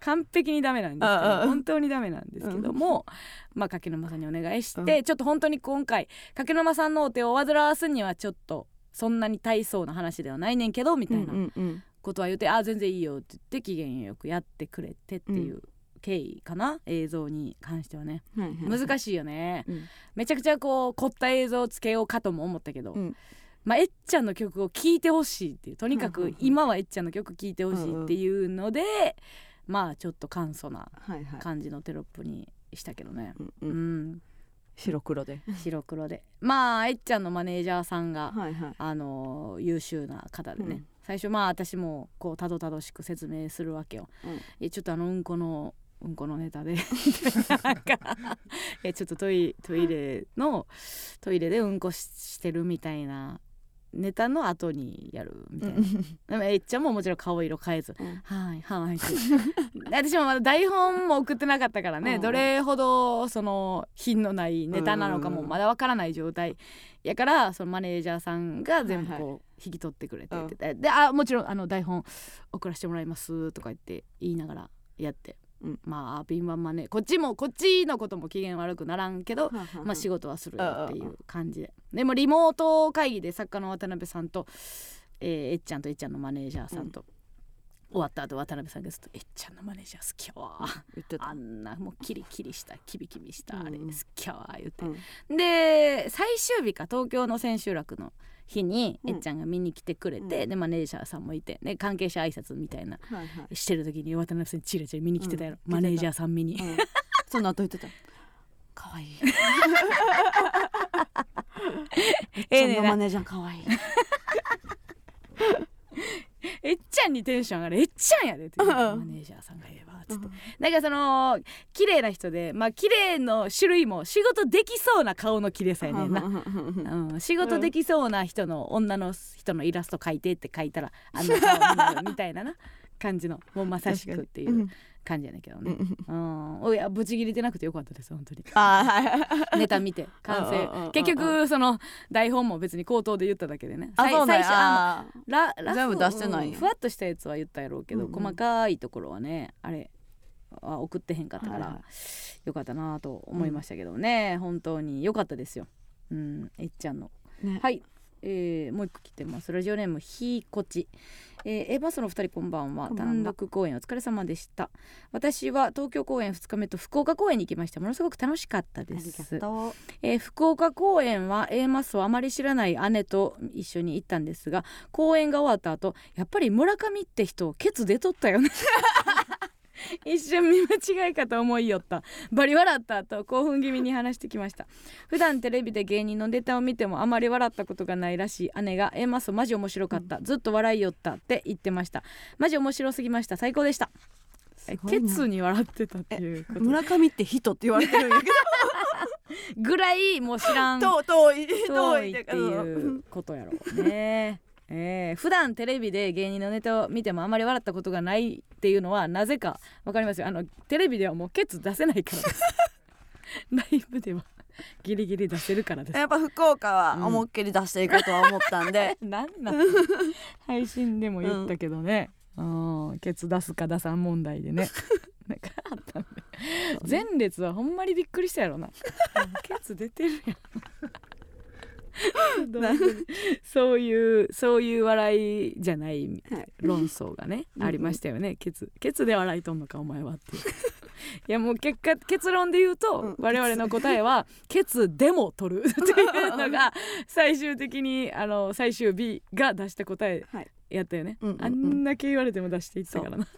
完璧にダメなんですけうんうんど本当にダメなんですけども、まあ柿沼さんにお願いして、ちょっと本当に今回柿沼さんのお手を煩わすにはちょっとそんなに大層な話ではないねんけどみたいなうんうんことは言って「あ全然いいよ」って言って機嫌よくやってくれてっていう経緯かな、映像に関してはね。うん難しいよね、うん。めちゃくちゃこう凝った映像をつけようかとも思ったけど、うん。まあ、えっちゃんの曲を聴いてほしいっていうとにかくうんうんうん。今はえっちゃんの曲聴いてほしいっていうので、まあちょっと簡素な感じのテロップにしたけどね、うん白黒で。白黒で。まあえっちゃんのマネージャーさんが、はいはい。あの優秀な方でね、うん。最初まあ私もこうたどたどしく説明するわけよ。うん。えちょっとあのうんこのうんこのネタで。なんか えちょっとトイトイレのトイレでうんこししてるみたいなネタの後にやるみたいな。でもえっちゃんももちろん顔色変えず。うん。はいはい 私もまだ台本も送ってなかったからね、うん。どれほどその品のないネタなのかもまだわからない状態。やからそのマネージャーさんが全部はいこう引き取ってくれて、うん。でであもちろんあの台本送らせてもらいますとか言って言いながらやって、うんまあ敏腕マネこっちもこっちのことも機嫌悪くならんけど、まあ仕事はするよっていう感じで。でもリモート会議で作家の渡辺さんと、えーえっちゃんとえっちゃんのマネージャーさんと、終わった後渡辺さんがずっと「えっちゃんのマネージャー好きやわ」言ってた。あんなもうキリキリしたキビキビしたあれうん好きやわ言って、うん。で最終日か東京の千秋楽の日にうん。えっちゃんが見に来てくれて、うん。でマネージャーさんもいて、ね、関係者挨拶みたいなはいはい。してる時に渡辺さんチラチラ見に来てたやろ、うん。マネージャーさん見に、うん。その後言ってた？可愛い。ええねマネージャー可愛い。えっちゃんにテンション上がる。えっちゃんやでってマネージャーさんが言えばつってなんかその綺麗な人でまあ綺麗の種類も仕事できそうな顔の綺麗さやねんな、うん、仕事できそうな人の女の人のイラスト描いてって書いたらあんな顔になるみたいなな感じの もうまさしくっていううん感じやねんけどね、うん、おいやブチ切れてなくてよかったです本当に。あネタ見て完うんうんうんうん成結局その台本も別に口頭で言っただけでね。あそう最初ああララフ全部出してないふわっとしたやつは言ったやろうけど、うんうん。細かいところはねあれは送ってへんかったから、はいはい。よかったなと思いましたけどね、本当によかったですよ。うん。えっちゃんの。ーね。はい、えーもう一個来てます。ラジオネームひーこち。えー、エバスの二人こんばんは。単独公演お疲れ様でした。私は東京公演2日目と福岡公演に行きました。ものすごく楽しかったです。えー福岡公演は A マスをあまり知らない姉と一緒に行ったんですが公演が終わった後やっぱり村上って人ケツ出とったよね 一瞬見間違いかと思いよった。バリ笑ったと興奮気味に話してきました。普段テレビで芸人のネタを見てもあまり笑ったことがないらしい。姉が A マスマジ面白かった、ずっと笑いよった。って言ってました。マジ面白すぎました。最高でした。ケツに笑ってたっていうこと。村上って人って言われてるんやけ ぐらいもう知らん。ど遠い。遠いっていうことやろうね。えー、普段テレビで芸人のネタを見てもあまり笑ったことがないっていうのはなぜかわかりますよ。あのテレビではもうケツ出せないからです。ライブではギリギリ出せるからです。やっぱ福岡はうん。思いっきり出していこうとは思ったんで、なんなん？配信でも言ったけどね、うん、ケツ出すか出さん問題でね。なんかあったんで。前列はほんまにびっくりしたやろな。ケツ出てるやん そういうそういう笑いじゃないはい。論争がね、ありましたよね。ケツケツで笑いとんのかお前はっていう。いやもう結果結論で言うと、うん我々の答えはケツでも取る。っていうのが最終的にあの最終日が出した答えはい。やったよね、うんうんうん。あんだけ言われても出していったからな。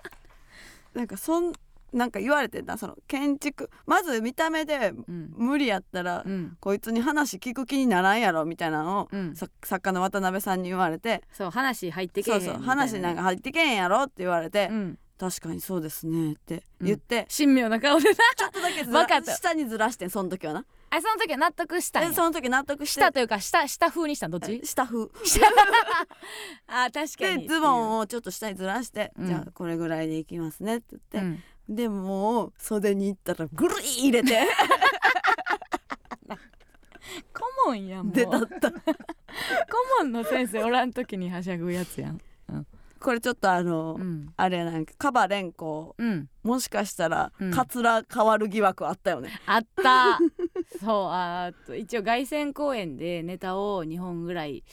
なんかそんなんか言われてんなその建築。まず見た目でうん。無理やったら、うん。こいつに話聞く気にならんやろみたいなのを、うん。さ作家の渡辺さんに言われて。そう話入ってけえそうそうへん話なんか入ってけんやろって言われて、うん。確かにそうですねって言って、神妙な顔でな。ちょっとだけずらわかった。下にずらしてんその時はな。あその時は納得したその時納得したというか下下風にしたんどっち？下風。あ確かに。でズボンをちょっと下にずらして、うん。じゃあこれぐらいでいきますねって言って、うんでもう袖に行ったらぐるい入れて。顧問やんもう。出たった。顧問の先生おらん時にはしゃぐやつやん。これちょっとあの、うん。あれやなんかカバレンコ。うん。もしかしたらうん。カツラ変わる疑惑あったよね、あった。そうあと一応凱旋公演でネタを2本ぐらい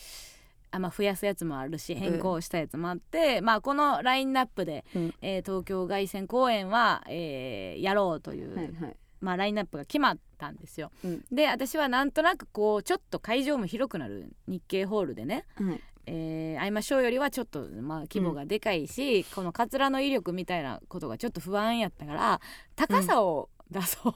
あまあ、増やすやつもあるし変更したやつもあって、まあこのラインナップで、うん。えー東京凱旋公演は、えーやろうという、はいはい。まあ、ラインナップが決まったんですよ。うん。で私はなんとなくこうちょっと会場も広くなる日経ホールでねはい。えー、会いましょうよりはちょっとまあ規模がでかいし、このカツラの威力みたいなことがちょっと不安やったから高さを出そう、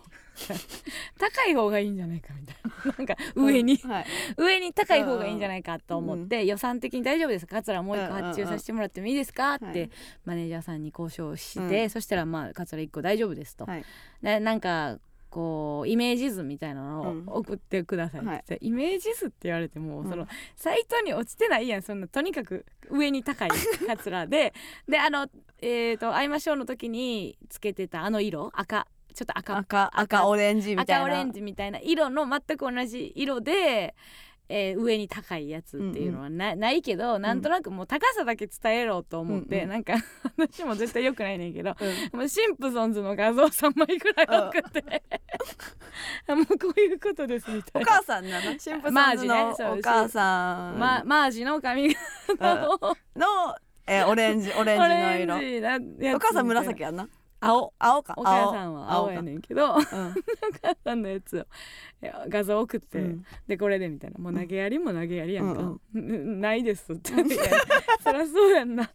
高い方がいいんじゃないかみたいな。なんか上に、はい。上に高い方がいいんじゃないかと思って、予算的に大丈夫ですか？カツラもう一個発注させてもらってもいいですか、って、はい。マネージャーさんに交渉して、うん。そしたらまあカツラ1個大丈夫ですと、はい。でなんかこうイメージ図みたいなのうん。を送ってくださいって。言って、イメージ図って言われても、うん。そのサイトに落ちてないやん。そんなとにかく上に高いカツラで。であのえー、と会いましょうの時につけてたあの色赤ちょっと赤赤赤オレンジみたいな。赤オレンジみたいな色の全く同じ色で、えー上に高いやつっていうのはな,、ないけどなんとなくもう高さだけ伝えろと思って、うんうん。なんか 私も絶対良くないねんけどうん。もうシンプソンズの画像3枚ぐらい送って、もうこういうことですみたいな。お母さんなの？シンプソンズのお母さん。ま、マージの髪型をのえーオレンジオレンジの色。お母さん紫やんな？青青か。お母さんは青やねんけどお青母さんのやつを画像送って、うん。でこれでみたいな。もう投げやりも投げやりやんか、うんん。ないですって。そりゃそうやんな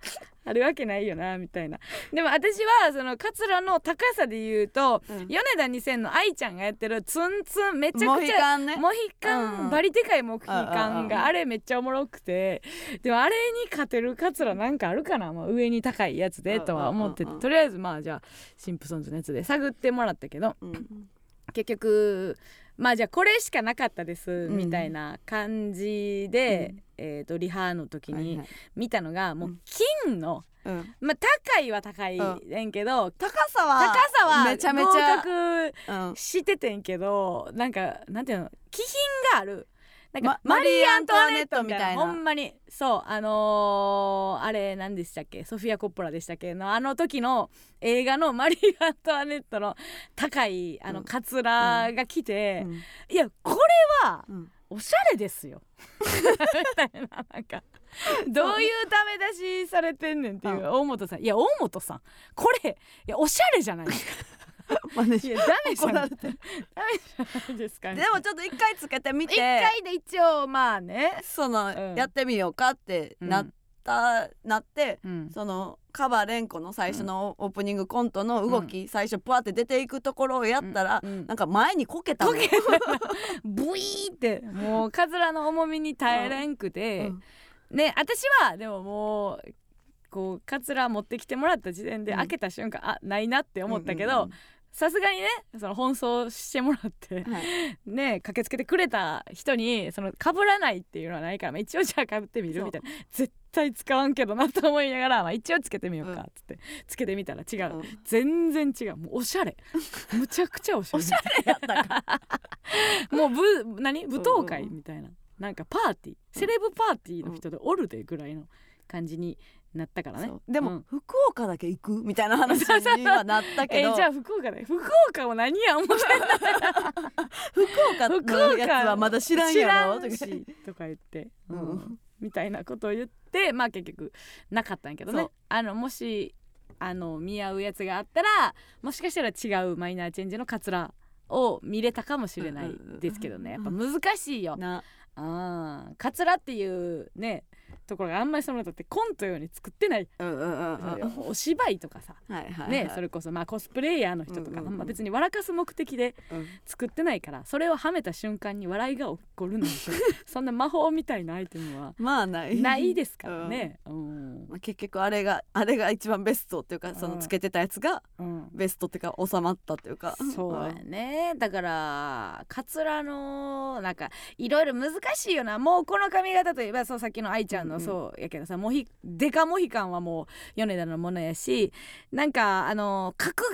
あるわけないよなみたいな。でも私はそのカツラの高さで言うと、うん。米田2000の愛ちゃんがやってるツンツンめちゃくちゃモヒカン、うん。バリでかいモヒカうんうんうんンがあれめっちゃおもろくて。でもあれに勝てるカツラなんかあるかな、まあ、上に高いやつでとは思っててうんうんうん。とりあえずまあじゃあシンプソンズのやつで探ってもらったけど。うん結局まあじゃあこれしかなかったですんみたいな感じで、えー、とリハの時にはいはい。見たのがもう金の、うん。まあ高いは高いねんけど、高さは高さはめちゃめちゃ合格うん。しててんけどなんかなんていうの気品がある。なんか、まマリー・アントワネットみたいな。ほんまにそうあのーあれ何でしたっけ？ソフィア・コッポラでしたっけ？のあの時の映画のマリー・アントワネットの高いあのうん。カツラが来て、うん。いやこれはうんおしゃれですよ。みたいななんかどういうダメ出しされてんねんっていう。大本さん。いや大本さん。これいやおしゃれじゃないですか。ダメじゃない。ダメじゃないですか、ね、でもちょっと一回つけてみて。一回で一応まあね、その、うん。やってみようかってなった、なってうん、そのカバレンコの最初のオープニングコントの動き、最初プワって出ていくところをやったら、うん。うん。なんか前にこけたの。ブイーって。もうカズラの重みに耐えれんくて、うん。ね私はでももうこうカツラ持ってきてもらった時点でうん。開けた瞬間、あないなって思ったけどさすがにねその奔走してもらってうんうんはい。ね駆けつけてくれた人にその被らないっていうのはないから、まあ、一応じゃあ被ってみるみたいな。絶対使わんけどなと思いながら、まあ、一応つけてみようかっつって、つけてみたら違う、うん。全然違う。もうおしゃれ。むちゃくちゃおしゃれ。おしゃれやったか。もう部何？舞踏会みたいな、なんかパーティー。セレブパーティーの人でおるでぐらいの感じになったからね。そう。でも、うん。福岡だけ行くみたいな話にはなったけえど。ーじゃあ福岡で。福岡を何や思って 福岡のやつはまだ知らんやろ？知らんしとか言って、ううん。んみたいなことを言ってまあ結局なかったんやけどね。あのもしあの見合うやつがあったらもしかしたら違うマイナーチェンジのカツラを見れたかもしれないですけどね。やっぱ難しいよ。な。あーカツラっていうねところがあんまりそのだってコントように作ってない、うんうんうんうん。お芝居とかさ。はいはいはい。ねそれこそまあコスプレイヤーの人とか、うんうんうん。まあ、別に笑かす目的でうん。作ってないからそれをはめた瞬間に笑いが起こるなんて そんな魔法みたいなアイテムはまあない。ないですからね。うん。まあ、結局あれがあれが一番ベストっていうかそのつけてたやつがうん。ベストっていうか収まったっていうか。そうやね。だからカツラのなんかいろいろ難しいよな。もうこの髪型といえばそうさっきの愛ちゃんのうんうん。そうやけどさ、モヒデカモヒカンはもう米田のものやしなんかあの角刈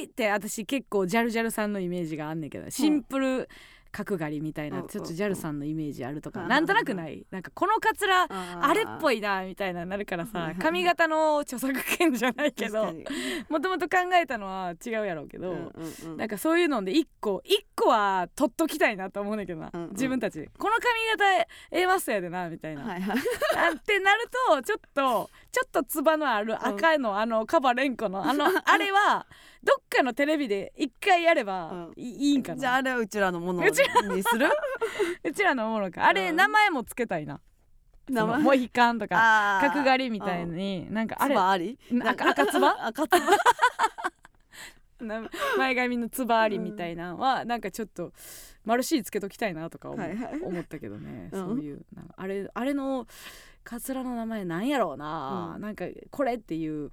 りって私結構ジャルジャルさんのイメージがあんねんけどシンプル角刈りみたいな、うんちょっとジャルさんのイメージあるとか、うんなんとなくない。なんかこのカツラあれっぽいいなみたいななるからさうん髪型の著作権じゃないけどもともと考えたのは違うやろうけど、なんかそういうので一個一個は取っときたいなと思うねんだけどな、自分たち。でこの髪型ええマストやでなみたいな、ってなるとちょっとちょっとつばのある赤のあのカバレンコのあのあれはどっかのテレビで一回やればうん。いいいいんかな？じゃああれはうちらのものにする？うちらのものか。あれ、うん。名前もつけたいな。名前？モヒカンとか角刈りみたいになんかあれあり？な赤赤つば？赤つば。な前髪のつばありみたいなのはなんかちょっとマルシーつけときたいなとか思,、はいはい。思ったけどね、うん。そういうなんかあれあれのカツラの名前なんやろうな、うん。なんかこれっていう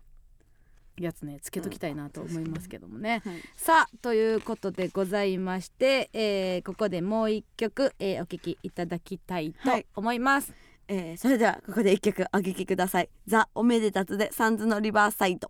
やつねつけときたいなと思いますけどもね。はい。さあということでございまして、えーここでもう一曲、えーお聴きいただきたいとはい。思います。えーそれではここで一曲お聴きください。ザ・おめでたつでサンズのリバーサイド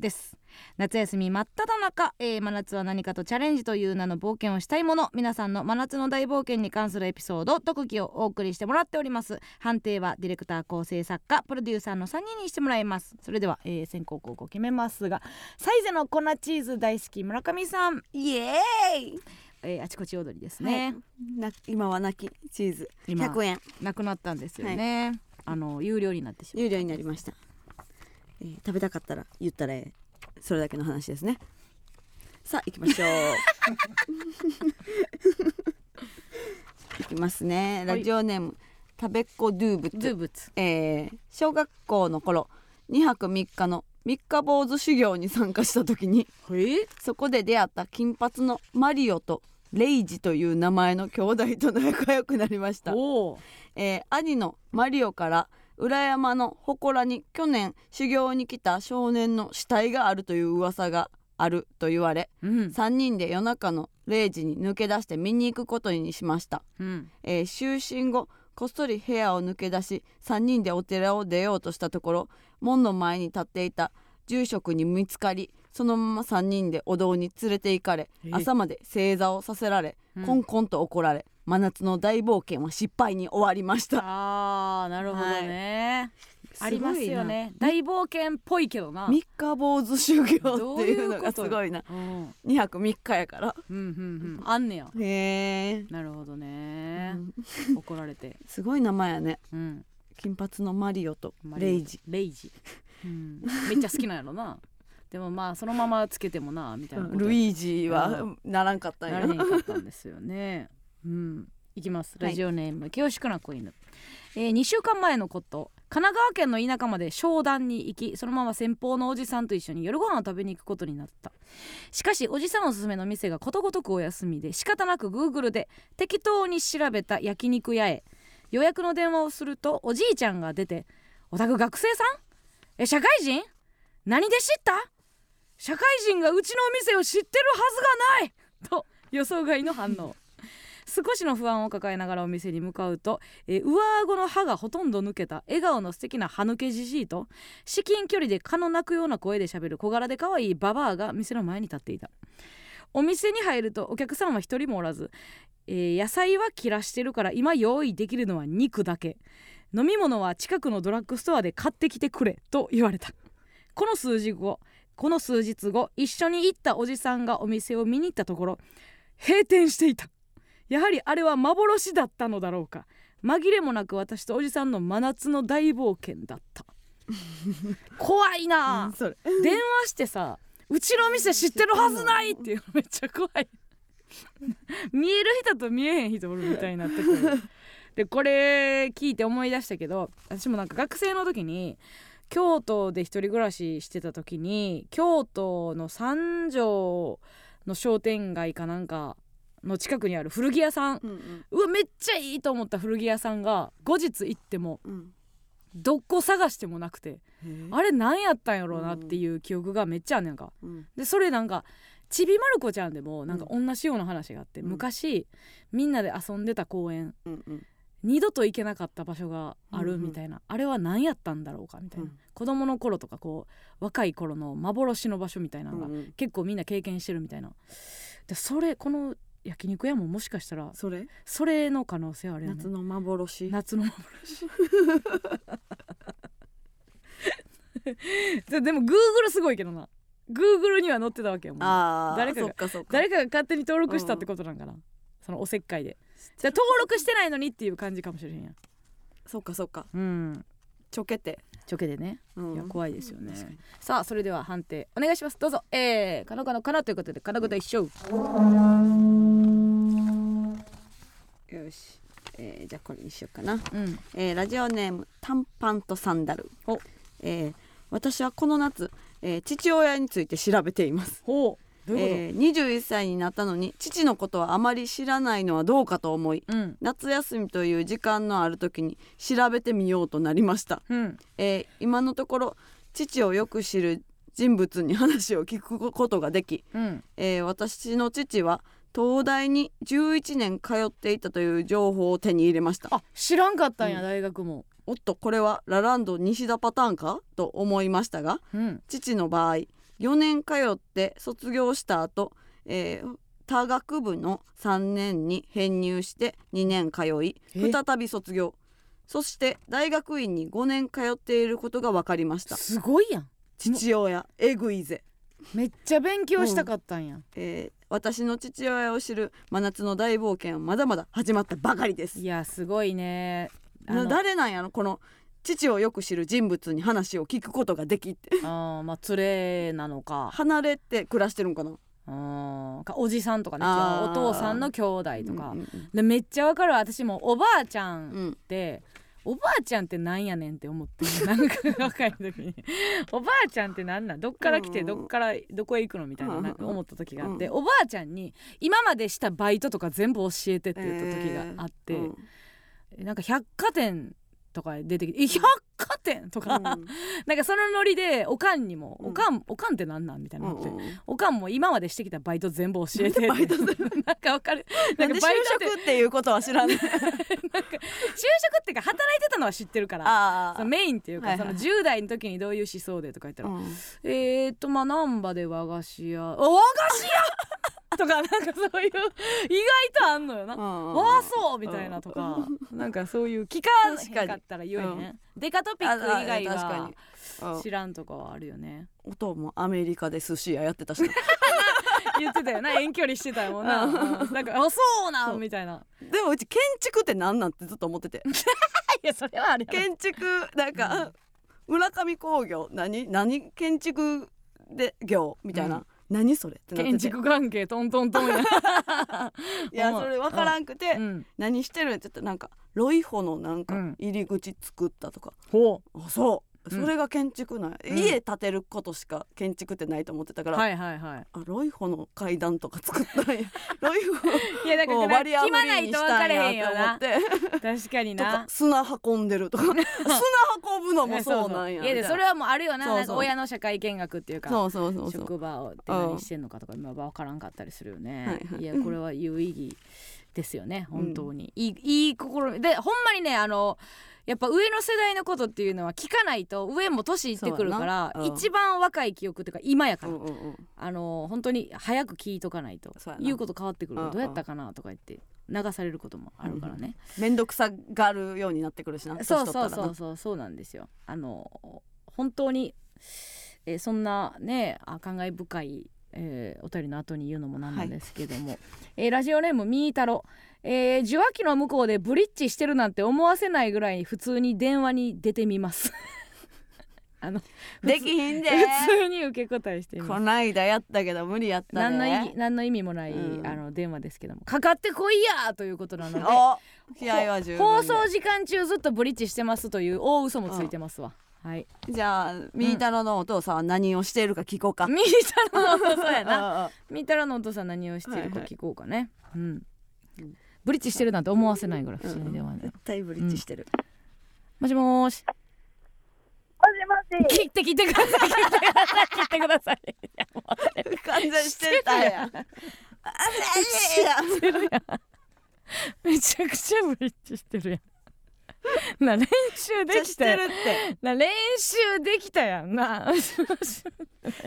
です。夏休み真っ只中、えー真夏は何かとチャレンジという名の冒険をしたいもの。皆さんの真夏の大冒険に関するエピソード特技をお送りしてもらっております。判定はディレクター構成作家プロデューサーの3人にしてもらいます。それでは、えー先行後攻決めますがサイゼの粉チーズ大好き村上さん、イエーイ！えーあちこち踊りですね、な今は泣きチーズ。今100円。なくなったんですよね、あの有料になってしまう有料になりました、えー食べたかったら言ったらええ。それだけの話ですね。さあ行きましょう。行きますね。ラジオネーム食べっ子ドゥーブツ。ドゥブツ。えー小学校の頃2泊3日の三日坊主修行に参加した時にえそこで出会った金髪のマリオとレイジという名前の兄弟と仲良くなりましたえ。ー兄のマリオから裏山の祠に去年修行に来た少年の死体があるという噂があると言われうん。3人で夜中の0時に抜け出して見に行くことにしました、うん。えー就寝後こっそり部屋を抜け出し3人でお寺を出ようとしたところ門の前に立っていた住職に見つかりそのまま3人でお堂に連れて行かれえ。朝まで正座をさせられ、うん。コンコンと怒られ真夏の大冒険は失敗に終わりました。あーなるほどね、はい。ありますよね。大冒険っぽいけどな。三日坊主修行っていうのがとすごいな。うん。2泊3日やから。うんうんうん。あんねや。へえ、なるほどね、怒られて。すごい名前やね。うん。金髪のマリオとレイジ。レイジ、うん、めっちゃ好きなんやろな。でもまあそのままつけてもなみたいなルイージはならんかったんや。なれへんかったんですよねうん。いきます。ラジオネーム、清しくな子犬、えー、2週間前のこと。神奈川県の田舎まで商談に行きそのまま先方のおじさんと一緒に夜ご飯を食べに行くことになった。しかしおじさんおすすめの店がことごとくお休みで仕方なく Google で適当に調べた焼肉屋へ。予約の電話をするとおじいちゃんが出て「お宅学生さん？え社会人？何で知った？社会人がうちのお店を知ってるはずがない!」と予想外の反応少しの不安を抱えながらお店に向かうと、えー上顎の歯がほとんど抜けた笑顔の素敵な歯抜けじじいと至近距離で蚊の鳴くような声で喋る小柄で可愛いババアが店の前に立っていた。お店に入るとお客さんは一人もおらず、えー野菜は切らしてるから今用意できるのは肉だけ。飲み物は近くのドラッグストアで買ってきてくれと言われた。この数字後この数日後一緒に行ったおじさんがお店を見に行ったところ閉店していた。やはりあれは幻だったのだろうか。紛れもなく私とおじさんの真夏の大冒険だった。怖いな。あ、それ。電話してさうちの店知ってるはずないっていう。のめっちゃ怖い。見える人と見えへん人おるみたいになってくる。でこれ聞いて思い出したけど私もなんか学生の時に京都で一人暮らししてた時に京都の三条の商店街かなんかの近くにある古着屋さん。うんうん。うわめっちゃいいと思った古着屋さんが後日行ってもうん。どこ探してもなくてあれ何やったんやろうなっていう記憶がめっちゃあんねんか。うん。でそれなんかちびまる子ちゃんでもなんか同じような話があって、うん。昔みんなで遊んでた公園うんうん。二度と行けなかった場所があうんうんるみたいな、あれは何やったんだろうかみたいな、うん。子供の頃とかこう若い頃の幻の場所みたいなのが、うんうん結構みんな経験してるみたいなでそれこの焼肉屋ももしかしたらそれ？それの可能性あるよね。夏の幻？夏の幻。で でも Google すごいけどな。Google には載ってたわけよもう。ああ誰かがそっかそっか。誰かが勝手に登録したってことなんかな、そのおせっかいで。じゃあ登録してないのにっていう感じかもしれへんやん。そっかそっか。うん。ちょけて、ちょけでね。うん。いや怖いですよね。さあそれでは判定お願いします。どうぞ。えー、かのかのかなということでかのこと一緒。よし、えーじゃあこれにしようかな、うん。えーラジオネーム短パンとサンダル。お。えー私はこの夏、えー父親について調べています。ほうえー21歳になったのに父のことはあまり知らないのはどうかと思いとうん。夏休みという時間のある時に調べてみようとなりました、うん。えー今のところ父をよく知る人物に話を聞くことができ、うん。えー私の父は東大に11年通っていたという情報を手に入れました。あ知らんかったんや、うん。大学も。おっとこれはラランド西田パターンか？と思いましたがうん。父の場合4年通って卒業した後、えー他学部の3年に編入して2年通いえ。再び卒業。そして大学院に5年通っていることが分かりました。すごいやん。父親えぐいぜ、めっちゃ勉強したかったんや、えー私の父親を知る真夏の大冒険はまだまだ始まったばかりです。いやすごいね。誰なんやろこの父をよく知る人物に話を聞くことができってあーまあ連れなのか。離れて暮らしてるんかな。うんかおじさんとかね。お父さんの兄弟とか、うんうんでめっちゃわかるわ。私もおばあちゃんうんって、おばあちゃんってなんやねんって思って なんか若い時に。おばあちゃんってなんなん？どっから来てうんどっからどこへ行くのみたいなうんなんか思った時があって、うおばあちゃんに今までしたバイトとか全部教えてって言った時があって、えーうん。なんか百貨店とか出てきて「え百貨店!」とか、うん。なんかそのノリでおかんにも「うん。おかんおかんってなんなん?」みたいになって。うんおかんも今までしてきたバイト全部教えてバイト全 なんかわかる。なんで就バイトって職っていうことは知らんね就職っていうか働いてたのは知ってるからあそのメインっていうか、はいはいその10代の時にどういう思想でとか言ったら、うん。えーっとまあ難波で和菓子屋。あ和菓子屋とかなんかそういう意外とあんのよな、うんわあそうみたいなとか、なんかそういう聞かへんかったら言えへん、うん。デカトピック以外は知らんとかはあるよね。うん音もアメリカで寿司屋やってたしな。言ってたよな。遠距離してたもんな、うんうんなんかあそうなみたいな。でもうち建築ってなんなんってずっと思ってて。いやそれはあれ建築なんか村上工業何？何？建築で業みたいな、うん何それってなってて。建築関係トントントンや。いやそれ分からんくて、うん。何してるんって言ったらなんかロイホのなんかうん。入り口作ったとか、ほあそう。うんそれが建築なんや、うん。家建てることしか建築ってないと思ってたから、うはいはいはい。あロイホの階段とか作ったんや。ロイホいやだをバリアフリ決まないーにと分かれしたんやへんよなって思って確かにとかな砂運んでるとか。砂運ぶのもそうなんやいやそれはもうあるよな。なんか親の社会見学っていうかそうそうそう。職場を何してんのかとか今分からんかったりするよね、はいはい。いやこれは有意義ですよね本当に、いいいい心でほんまにねあのやっぱ上の世代のことっていうのは聞かないと上も年いってくるから、一番若い記憶っていうか今やから、うんうんうん。あの本当に早く聞いとかないと言うこと変わってくる。うんうん。どうやったかなとか言って流されることもあるからね、面倒くさがるようになってくるしなそうそうそうそうそうなんですよ。あの本当に、えーそんなねあ感慨深い、えーお便りの後に言うのもなんなんですけども、えーラジオネームみーたろえー受話器の向こうでブリッジしてるなんて思わせないぐらい普通に電話に出てみます。あのできひんで。普通に受け答えしています。こないだやったけど無理やったで。何の意義何の意味もない、うん。あの電話ですけども。かかってこいやということなので お気合は十分放で送時間中ずっとブリッジしてますという大嘘もついてますわ、はい。じゃあみーたろのお父さんは何をしているか聞こうか、みーたろのお父さんやな。みーたろのお父さん何をしてるか聞こうかね、うん。うんブリッジしてるなんて思わせないぐらい普あ通に電話で、絶対ブリッジしてる、もしもーし。もしもし。切って切ってください。切ってください。切ってください完全してたやん。めちゃくちゃブリッジしてるやん。な練習できたやん。してるって。な練習できたやん。な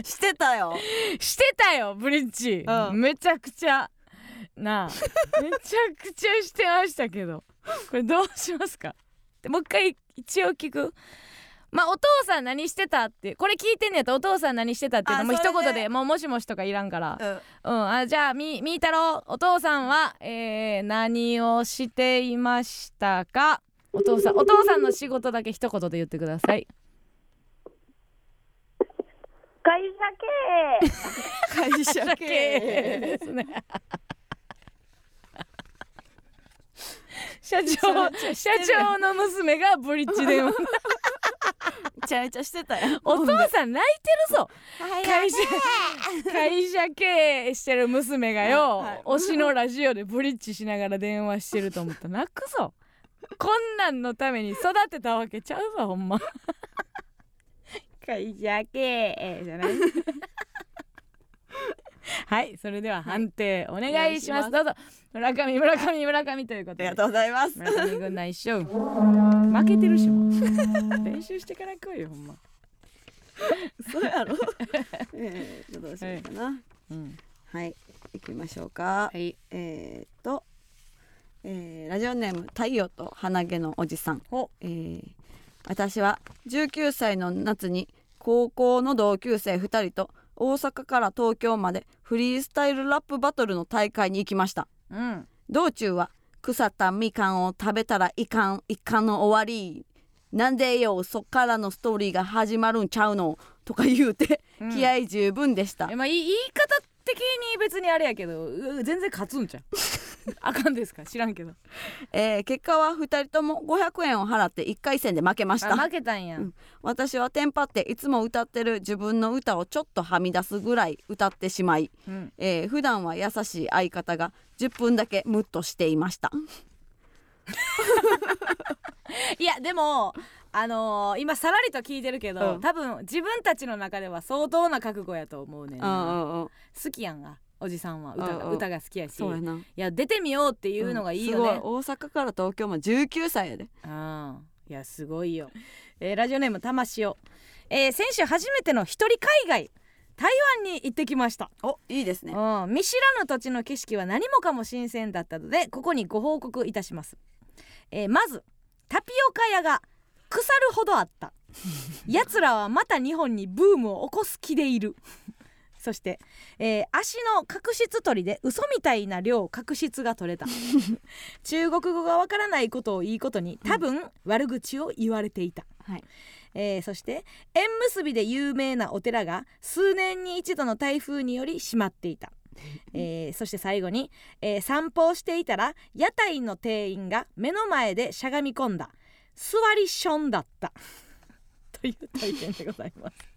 してたよ。してたよブリッジ、うん。めちゃくちゃなあめちゃくちゃしてましたけど。これどうしますか？でもう一回一応聞く？まあお父さん何してたってこれ聞いてんねやったらお父さん何してたっていうのもう一言で？もうもしもしとかいらんから。うん。うんあじゃあみみーたろうお父さんは、えー、何をしていましたか？お父さんお父さんの仕事だけ一言で言ってください。会社経営。会社経営ですね社長社長の娘がブリッジでめちゃめちゃしてたよ。お父さん泣いてるぞ。会社会社経営してる娘がよ、はい推しのラジオでブリッジしながら電話してると思った。ら泣くぞ。こんなんのために育てたわけちゃうわほんま。会社経営じゃない はいそれでは判定お願いします,、おどうぞ。村上村上村上ということで。ありがとうございます。村上軍内勝負けてるしもう。練習してから来いよほんま。そうやろ？えーとどうしようかな。うん。はい行きましょうか。はい。えーっと、えーラジオネーム太陽と鼻毛のおじさん。お。えー私は19歳の夏に高校の同級生2人と大阪から東京までフリースタイルラップバトルの大会に行きました。うん。道中は腐ったみかんを食べたらいかんいかんの終わり。なんでよそっからのストーリーが始まるんちゃうの？とか言うて、うん。気合十分でした。えまあい言い方的に別にあれやけどう全然勝つんちゃう？あかんですか？知らんけど。えー結果は2人とも500円を払って1回戦で負けました。あ負けたんや、うん。私はテンパっていつも歌ってる自分の歌をちょっとはみ出すぐらい歌ってしまい、うん。えー普段は優しい相方が10分だけムッとしていました。いやでもあのー今さらりと聞いてるけど、うん。多分自分たちの中では相当な覚悟やと思うねんううん。好きやんがおじさんは歌が,、歌が好きやし。そうやな。いや出てみようっていうのがいいよね、うん大阪から東京も19歳やで。ああいやすごいよ、えーラジオネームたましお、えー先週初めての一人海外台湾に行ってきました、おいいですね。うん、見知らぬ土地の景色は何もかも新鮮だったのでここにご報告いたします、えーまずタピオカ屋が腐るほどあった。奴らはまた日本にブームを起こす気でいるそして、えー足の角質取りで嘘みたいな量角質が取れた。中国語がわからないことをいいことに多分悪口を言われていた、はい。えーそして縁結びで有名なお寺が数年に一度の台風により閉まっていた、えーそして最後に、えー散歩をしていたら屋台の店員が目の前でしゃがみ込んだ。座りションだった。という体験でございます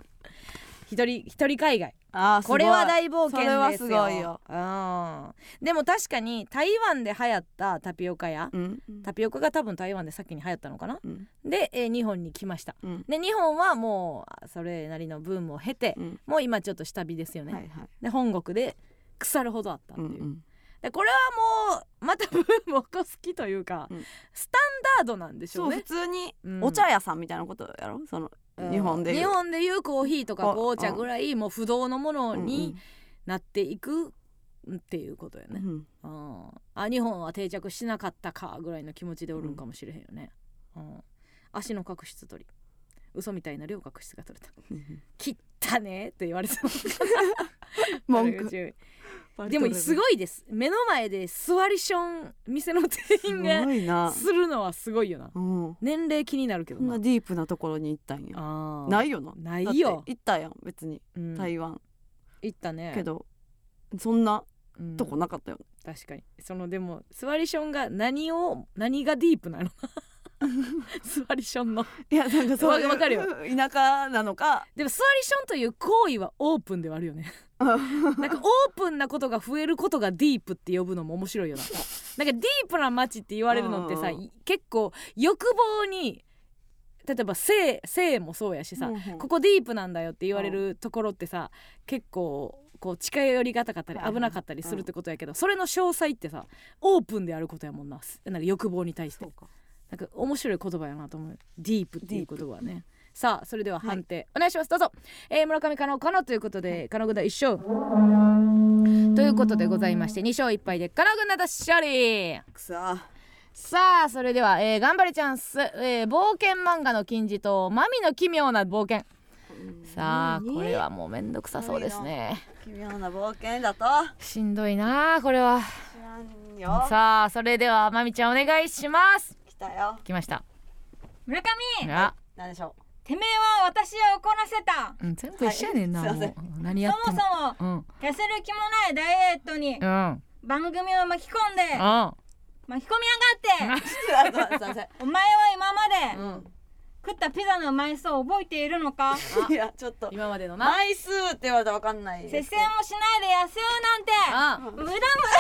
一人一人海外。あこれは大冒険ですよ。はすごいよ、うん、でも確かに台湾で流行ったタピオカ屋、うん。タピオカが多分台湾で先に流行ったのかな。うん。で、えー日本に来ました。うん。で日本はもうそれなりのブームを経て、うん。もう今ちょっと下火ですよね、はいはい。で本国で腐るほどあったっていう、うんうん。でこれはもうまたブームを起こす気というか、うん。スタンダードなんでしょそううね普通にうん。お茶屋さんみたいなことやろ？そのうん。日本で。日本でいうコーヒーとかこ紅茶ぐらいもう不動のものうんになっていくっていうことよね、うん。うん。あ日本は定着しなかったかぐらいの気持ちでおるんかもしれへんよね、うん。足の角質取り。嘘みたいな量角質が取れた。うん切ったねって言われてた 文句。でもすごいです。目の前で座りション店の店す員がするのはすごいよな。うん。年齢気になるけどな。こんなディープなところに行ったんや。ないよな。ないよ。行ったやん別に。うん。台湾。行ったね。けどそんなうん。とこなかったよ。確かに。そのでも座りションが何を何がディープなの？座りションの。いやなんかそういうわかるよ。田舎なのか。でも座りションという行為はオープンではあるよね。なんかオープンなことが増えることがディープって呼ぶのも面白いよな。なんかディープな街って言われるのってさうん。うん結構欲望に例えば性性もそうやしさ、うんうん。ここディープなんだよって言われるところってさ結構こう近寄りがたかったり危なかったりするってことやけど、それの詳細ってさオープンであることやもんな。なんか欲望に対して。そうかなんか面白い言葉やなと思う。ディープっていう言葉はねさあそれでは判定、お願いします。どうぞ、えー、村上かのかのということでかの軍団一勝。ということでございまして2勝1敗でかの軍団と勝利。くそ。さあそれでは、えー、頑張れチャンス、えー、冒険漫画の金字塔マミの奇妙な冒険。さあこれはもうめんどくさそうですね。奇妙な冒険だと？しんどいなあこれは。さあそれではまみちゃんお願いします。来たよ。来ました。村上！あ、何でしょてめえは私を怒らせた。うん、全部一緒やねんな、はい。もう。何やってそももそもうん。痩せる気もないダイエットにうん。番組を巻き込んでうん。巻き込みやがって。お前は今までうん食ったピザの枚数を覚えているのか？いやちょっと。今までのな。枚数って言われたらわかんない節制もしないで痩せようなんて。あ。無駄無駄無駄無駄無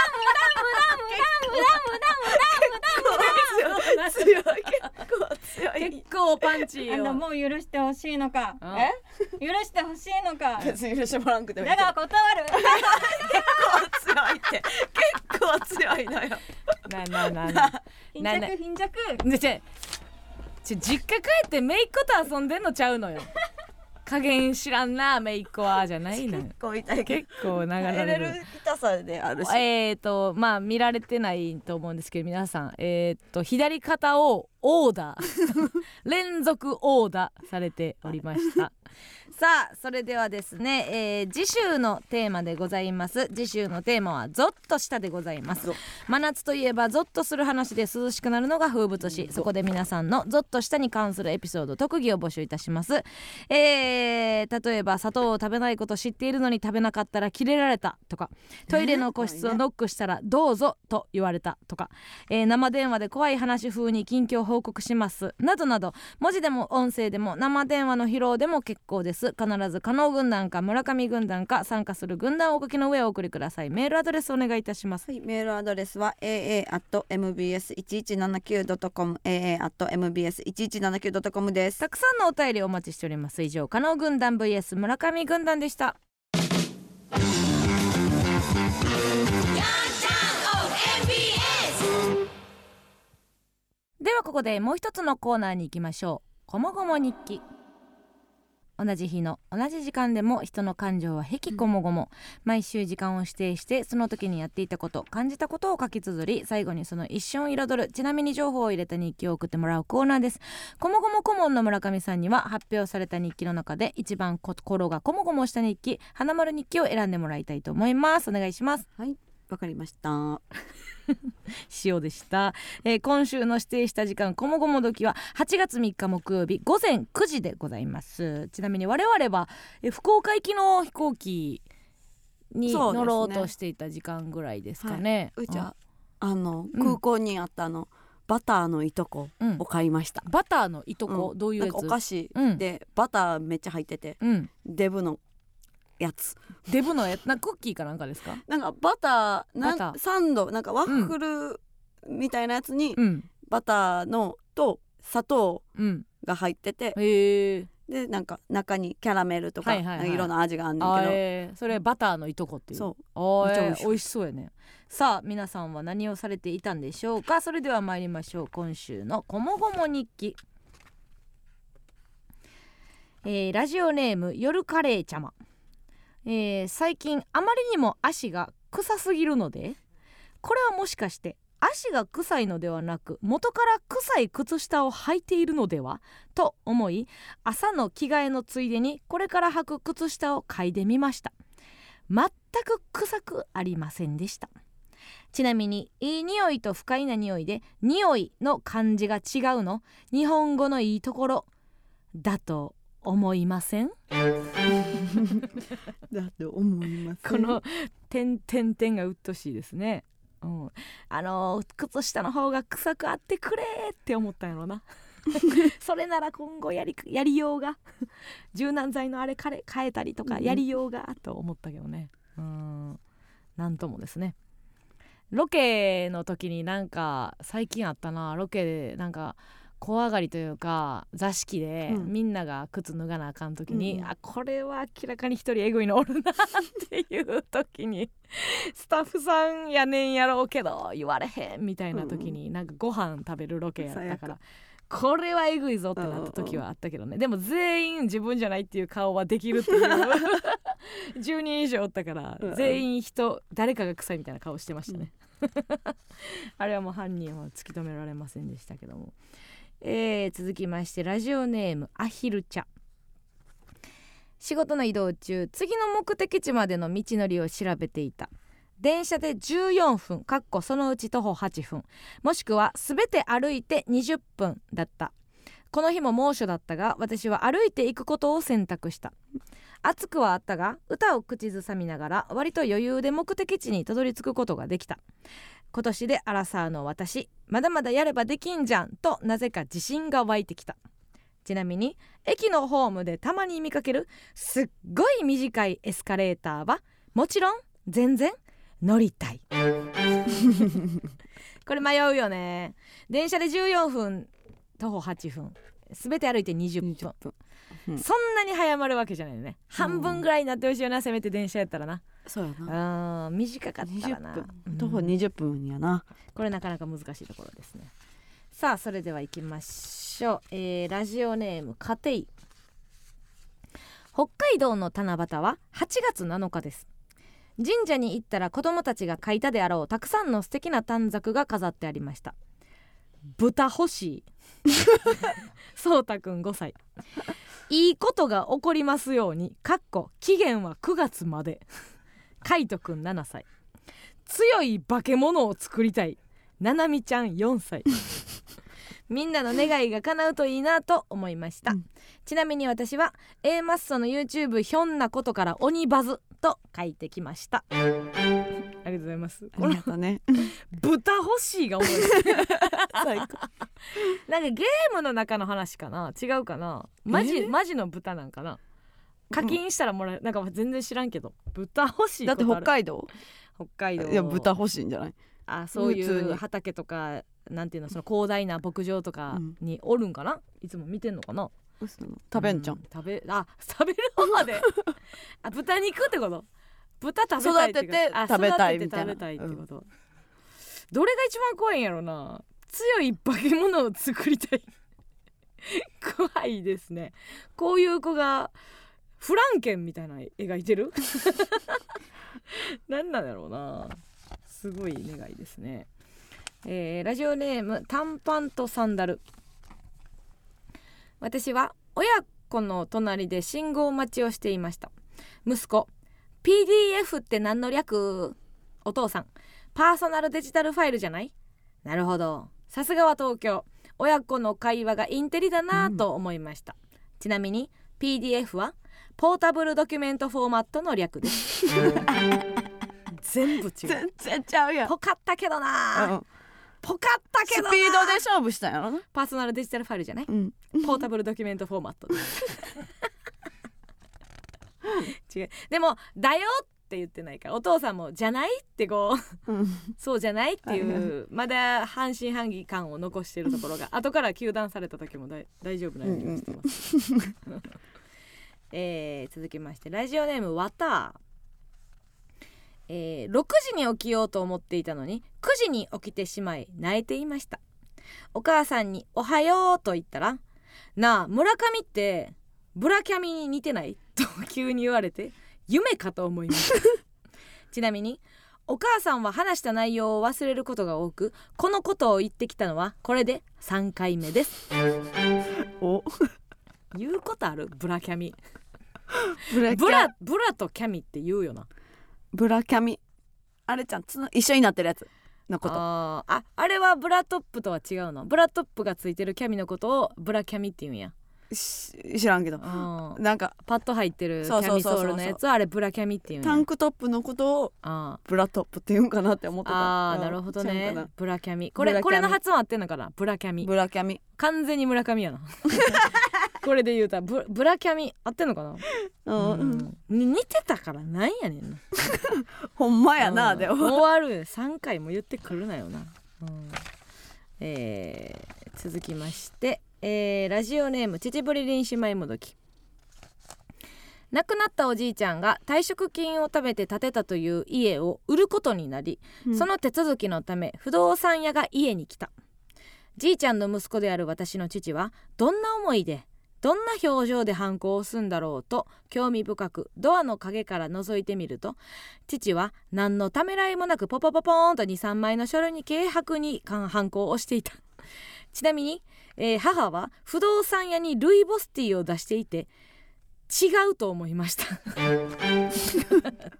駄無駄無駄無駄無駄無駄無駄無駄無駄強い結構強い結構パンチあよのもう許してほしいのかうんえ許してほしいのか別に許してもらわんくてもいいけどだが断る強いって結構強いのよなななな貧なな弱貧弱でちょちょ実家帰って姪っ子と遊んでんのちゃうのよ。加減知らんな姪っ子はじゃないのよ。結構痛い結構流れるれる痛さであるし。えーとまあ見られてないと思うんですけど皆さんえーと左肩をオーダー。連続オーダーされておりましたさあそれではですね、えー次週のテーマでございます。次週のテーマはゾッとしたでございます。ゾ真夏といえばゾッとする話で涼しくなるのが風物詩。そこで皆さんのゾッとしたに関するエピソード特技を募集いたします。えー例えば砂糖を食べないこと知っているのに食べなかったらキレられたとかトイレの個室をノックしたらどうぞと言われたとか、えー生電話で怖い話風に近況報告します。などなど文字でも音声でも生電話の披露でも結構です必ず加納軍団か村上軍団か参加する軍団をお書きの上お送りください。メールアドレスお願いいたします。はい、メールアドレスは aa.mbs1179.com aa.mbs1179.com です。たくさんのお便りお待ちしております。以上加納軍団 vs 村上軍団でした。ではここでもう一つのコーナーに行きましょう「こもごも日記」同じ日の同じ時間でも人の感情はへきこもごも、毎週時間を指定してその時にやっていたこと感じたことを書き綴り最後にその一瞬を彩るちなみに情報を入れた日記を送ってもらうコーナーです。こもごも顧問の村上さんには発表された日記の中で一番心がこもごもした日記花丸日記を選んでもらいたいと思います。お願いします。はいわかりました 塩でした、えー今週の指定した時間こもごも時は8月3日木曜日午前9時でございます。ちなみに我々は、えー福岡行きの飛行機に乗ろうとしていた時間ぐらいですかね、うちはあのうん。空港にあったあのバターのいとこうん。を買いました、バターのいとこ、うん。どういうお菓子うん。でバターめっちゃ入っててうん。デブのやつ。デブのやつなクッキーかなんかですか？なんかバターなんバター。サンドなんかワッフルみたいなやつにうん。バターのと砂糖うん。が入ってて。へえでなんか中にキャラメルとか,、はいはいはい。いろんな味があんねんけど、あえーそれバターのいとこっていう。そう。あーめっちゃ美味し美味しそうやね。さあ皆さんは何をされていたんでしょうか？それでは参りましょう。今週のこもごも日記。えーラジオネーム夜カレーちゃま、えー最近あまりにも足が臭すぎるのでこれはもしかして足が臭いのではなく元から臭い靴下を履いているのでは？と思い朝の着替えのついでにこれから履く靴下を嗅いでみました。全く臭くありませんでした。ちなみにいい匂いと不快な匂いで匂いの漢字が違うの？日本語のいいところだと思いません？だって思いますこの点点点がうっとしいですね。うん、あの靴下の方が臭くあってくれって思ったんやろな。それなら今後やりやりようが。柔軟剤のあれ変えたりとかうん。やりようがと思ったけどね。うん。なんともですね。ロケの時になんか最近あったな。ロケでなんか怖がりというか座敷でうん。みんなが靴脱がなあかん時に、うんあこれは明らかに一人エグいのおるなっていう時にスタッフさんやねんやろうけど言われへんみたいな時に、なんかご飯食べるロケやったからこれはえぐいぞってなった時はあったけどね。でも全員自分じゃないっていう顔はできるっていう。10人以上おったからうん全員人誰かが臭いみたいな顔してましたねあれはもう犯人は突き止められません。でしたけども、えー続きましてラジオネームアヒル茶仕事の移動中次の目的地までの道のりを調べていた。電車で14分かっこそのうち徒歩8分。もしくは全て歩いて20分だった。この日も猛暑だったが私は歩いていくことを選択した。暑くはあったが歌を口ずさみながら割と余裕で目的地にたどり着くことができた。今年でアラサーの私まだまだやればできんじゃんとなぜか自信が湧いてきた。ちなみに駅のホームでたまに見かけるすっごい短いエスカレーターはもちろん全然乗りたい。これ迷うよね。電車で14分徒歩8分全て歩いて20分。20分。うん。そんなに早まるわけじゃないよね。半分ぐらいになってほしいよなせめて電車やったらなそうやな。うん短かったらな。20分。うん。徒歩20分やな。これなかなか難しいところですね。さあそれでは行きましょう、えーラジオネーム家庭。北海道の七夕は8月7日です。神社に行ったら子供たちが描いたであろうたくさんの素敵な短冊が飾ってありました。豚欲しい。そうたくん5歳。いいことが起こりますようにかっこ期限は9月まで海斗くん7歳。強い化け物を作りたい。ななみちゃん4歳。みんなの願いが叶うといいなと思いました、うん。ちなみに私は A マッソの YouTube ひょんなことから鬼バズと書いてきました。ありがとうございます。ありがとうね。豚欲しいが多い。なんかゲームの中の話かな？違うかな？マジ、えー？マジの豚なんかな？課金したらもらえなんか全然知らんけど。豚欲しいだって北道海道？北海道。いや豚欲しいんじゃない？あそういう畑とかなんていうのその広大な牧場とかにおるんかな、いつも見てんのかな？食べんじゃん。う食べあ食べる方まで。あ豚肉ってこと？豚食べたいってこと育ててあ食べたい育ててみたいな。食べたいってこと、どれが一番怖いんやろな？強い化け物を作りたい。怖いですね。こういう子がフランケンみたいな描いてる？何 なんだろうな。すごい願いですね。えーラジオネーム短パンとサンダル。私は親子の隣で信号待ちをしていました。息子 PDF って何の略？お父さん。パーソナルデジタルファイルじゃない？なるほど。さすがは東京。親子の会話がインテリだなと思いました、ちなみに PDF はポータブルドキュメントフォーマットの略です。全部違う。全然ちゃうやん。ぽかったけどな。うん。ぽかったけどな。スピードで勝負したんやろなパーソナルデジタルファイルじゃない？うん。ポータブルドキュメントフォーマット違う。でも「だよ」って言ってないから。お父さんも「じゃない?」ってこううん。そうじゃないっていはいはうまだ半信半疑感を残してるところが後から糾弾された時も大丈夫なようにしてます、えー続きましてラジオネームわたえー6時に起きようと思っていたのに9時に起きてしまい泣いていました。お母さんに「おはよう」と言ったら「なあ村上ってブラキャミに似てない?」と急に言われて夢かと思いました。ちなみにお母さんは話した内容を忘れることが多くこのことを言ってきたのはこれで3回目です。お言うことある？ブラキャミ。ブラブラブラとキャミって言うよな。ブラキャミ。あれちゃんつな一緒になってるやつのこと。あー。ああれはブラトップとは違うの？ブラトップがついてるキャミのことをブラキャミって言うんや、し知らんけど。うん、なんかパッと入ってるキャミソールのやつはあれブラキャミって言うタンクトップのことをあブラトップって言うんかなって思ってーた。あーなるほどね。ブラキャミ。これこれの発音合ってんのかな？ブラキャミ。ブラキャミ。完全に村上やな これで言うたらブブラキャミ合ってんのかな？うん、うん。に似てたからなんやねんな。ほんまやな、うん。でも。終わる3回も言ってくるなよな、うん。えー続きまして、えーラジオネーム秩父りりん姉妹もどき。亡くなったおじいちゃんが退職金を食べて建てたという家を売ることになり、うん。その手続きのため不動産屋が家に来た。じいちゃんの息子である私の父はどんな思いでどんな表情で反抗を押すんだろうと興味深くドアの陰から覗いてみると父は何のためらいもなくポポポポーンと23枚の書類に軽薄に反抗をしていた。ちなみに、えー母は不動産屋にルイボスティーを出していて違うと思いました。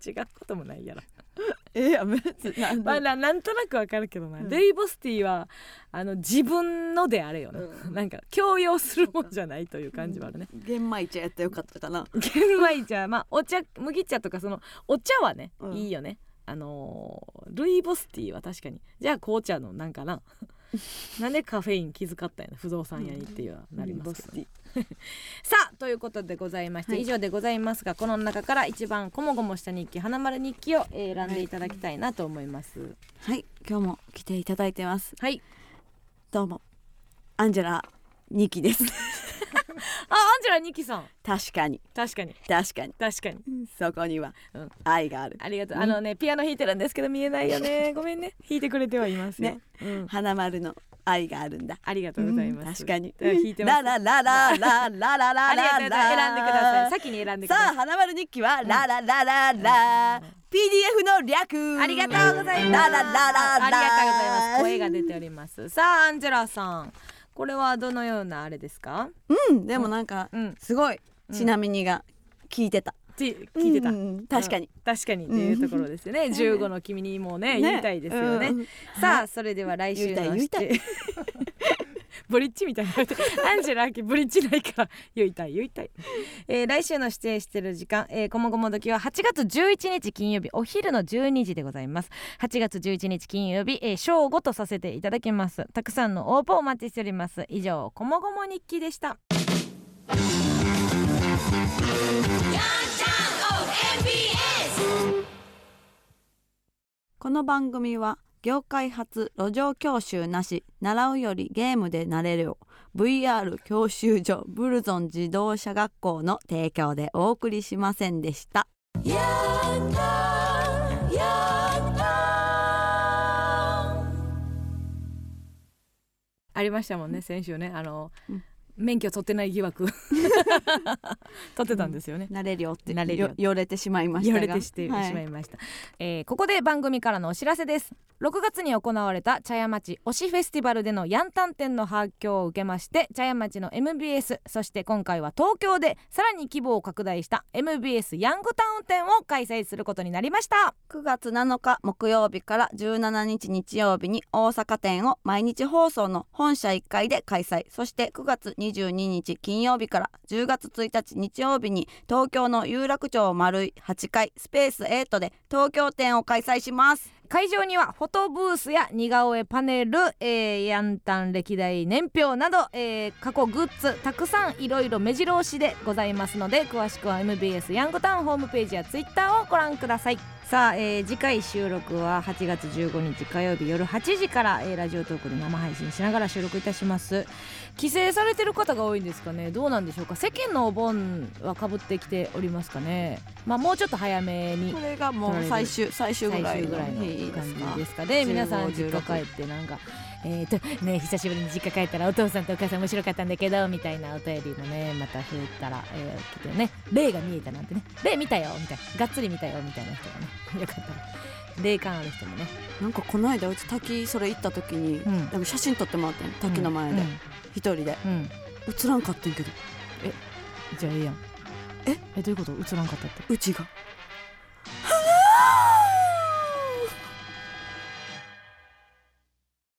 違うこともないやろ。えやめてなんまあななんとなくわかるけどな、ルイボスティーはあの自分のであれよ。な、なんか強要するもんじゃないという感じはあるね、玄米茶やったらよかったかな。玄米茶。まあお茶麦茶とかそのお茶はね、うん。いいよね。あのールイボスティーは確かに。じゃあ紅茶のなんかな なんでカフェイン気遣ったんやな不動産屋にっていうのはなりますけど。ね、さあということでございまして、はい。以上でございますがこの中から一番こもごもした日記花丸日記をえー選んでいただきたいなと思います。はい。今日も来ていただいてます。はい。どうも。アンジェラニキですあアンジェラ日記さん。確かに。確かに。確かに。確かに。そこにはうん。愛がある。ありがとう、うん。あのねピアノ弾いてるんですけど見えないよね。ごめんね。弾いてくれてはいますよ。ね。うん、花丸の愛があるんだ。ありがとうございます、確かに。弾いてます。ララララララララありがとうございます。選んでください。さ先に選んでください。さあ花丸日記はラララララ。PDF の略。ありがとうございます。ラララララ。ありがとうございます。声が出ております。さあアンジェラさんこれはどのようなあれですか？うんでもなんかうん。すごいうん。ちなみにが聞いてた。って聞いてた、うんうん確かにうん。確かに。っていうところですよね、15の君にもねね。言いたいですよね、うん。さあそれでは来週の言いいブリッジみたいな。アンジェラ・アキブリッジないから。言いたい言いたい、えー来週の指定してる時間、えー、こもごも時は8月11日金曜日お昼の12時でございます。8月11日金曜日、えー、正午とさせていただきます。たくさんの応募お待ちしております。以上こもごも日記でした。この番組は業界初路上教習なし習うよりゲームで慣れるよ。VR 教習所ブルゾン自動車学校の提供でお送りしませんでした。ありましたもんね先週ね。あの、うん免許取ってない疑惑。取ってたんですよね、慣れるよって慣れるよ。よよれてしまいました言わがれてしてしはいまいました、えーここで番組からのお知らせです。6月に行われた茶屋町推しフェスティバルでのヤンタン展の発響を受けまして茶屋町の MBS そして今回は東京でさらに規模を拡大した MBS ヤングタウン展を開催することになりました。9月7日木曜日から17日日曜日に大阪店を毎日放送の本社1階で開催。そして9月22日金曜日から10月1日日曜日に東京の有楽町丸い8階スペース8で東京店を開催します。会場にはフォトブースや似顔絵パネル、えーヤンタン歴代年表など、えー過去グッズたくさんいろいろ目白押しでございますので詳しくは MBS ヤングタウンホームページやツイッターをご覧ください。さあ、えー次回収録は8月15日火曜日夜8時から、えーラジオトークで生配信しながら収録いたします帰省されてる方が多いんですかね。どうなんでしょうか。世間のお盆はかぶってきておりますかね。まあもうちょっと早めにこれがもう最終最終ぐらいの感かじですか。で皆さん15実家帰ってなんかえー、とね久しぶりに実家帰ったらお父さんとお母さん面白かったんだけどみたいなお便りもねまた増えたら、えー、来てね。霊が見えたなんてね。霊見たよみたいな。がっつり見たよみたいな人がね よかったら。霊感ある人もね。なんかこの間うち滝それ行った時に、うん。写真撮ってもらってん滝の前で、一人で、うん、映らんかってんけど。えじゃあええやん。え？えどういうこと？映らんかったって。うちが。はあ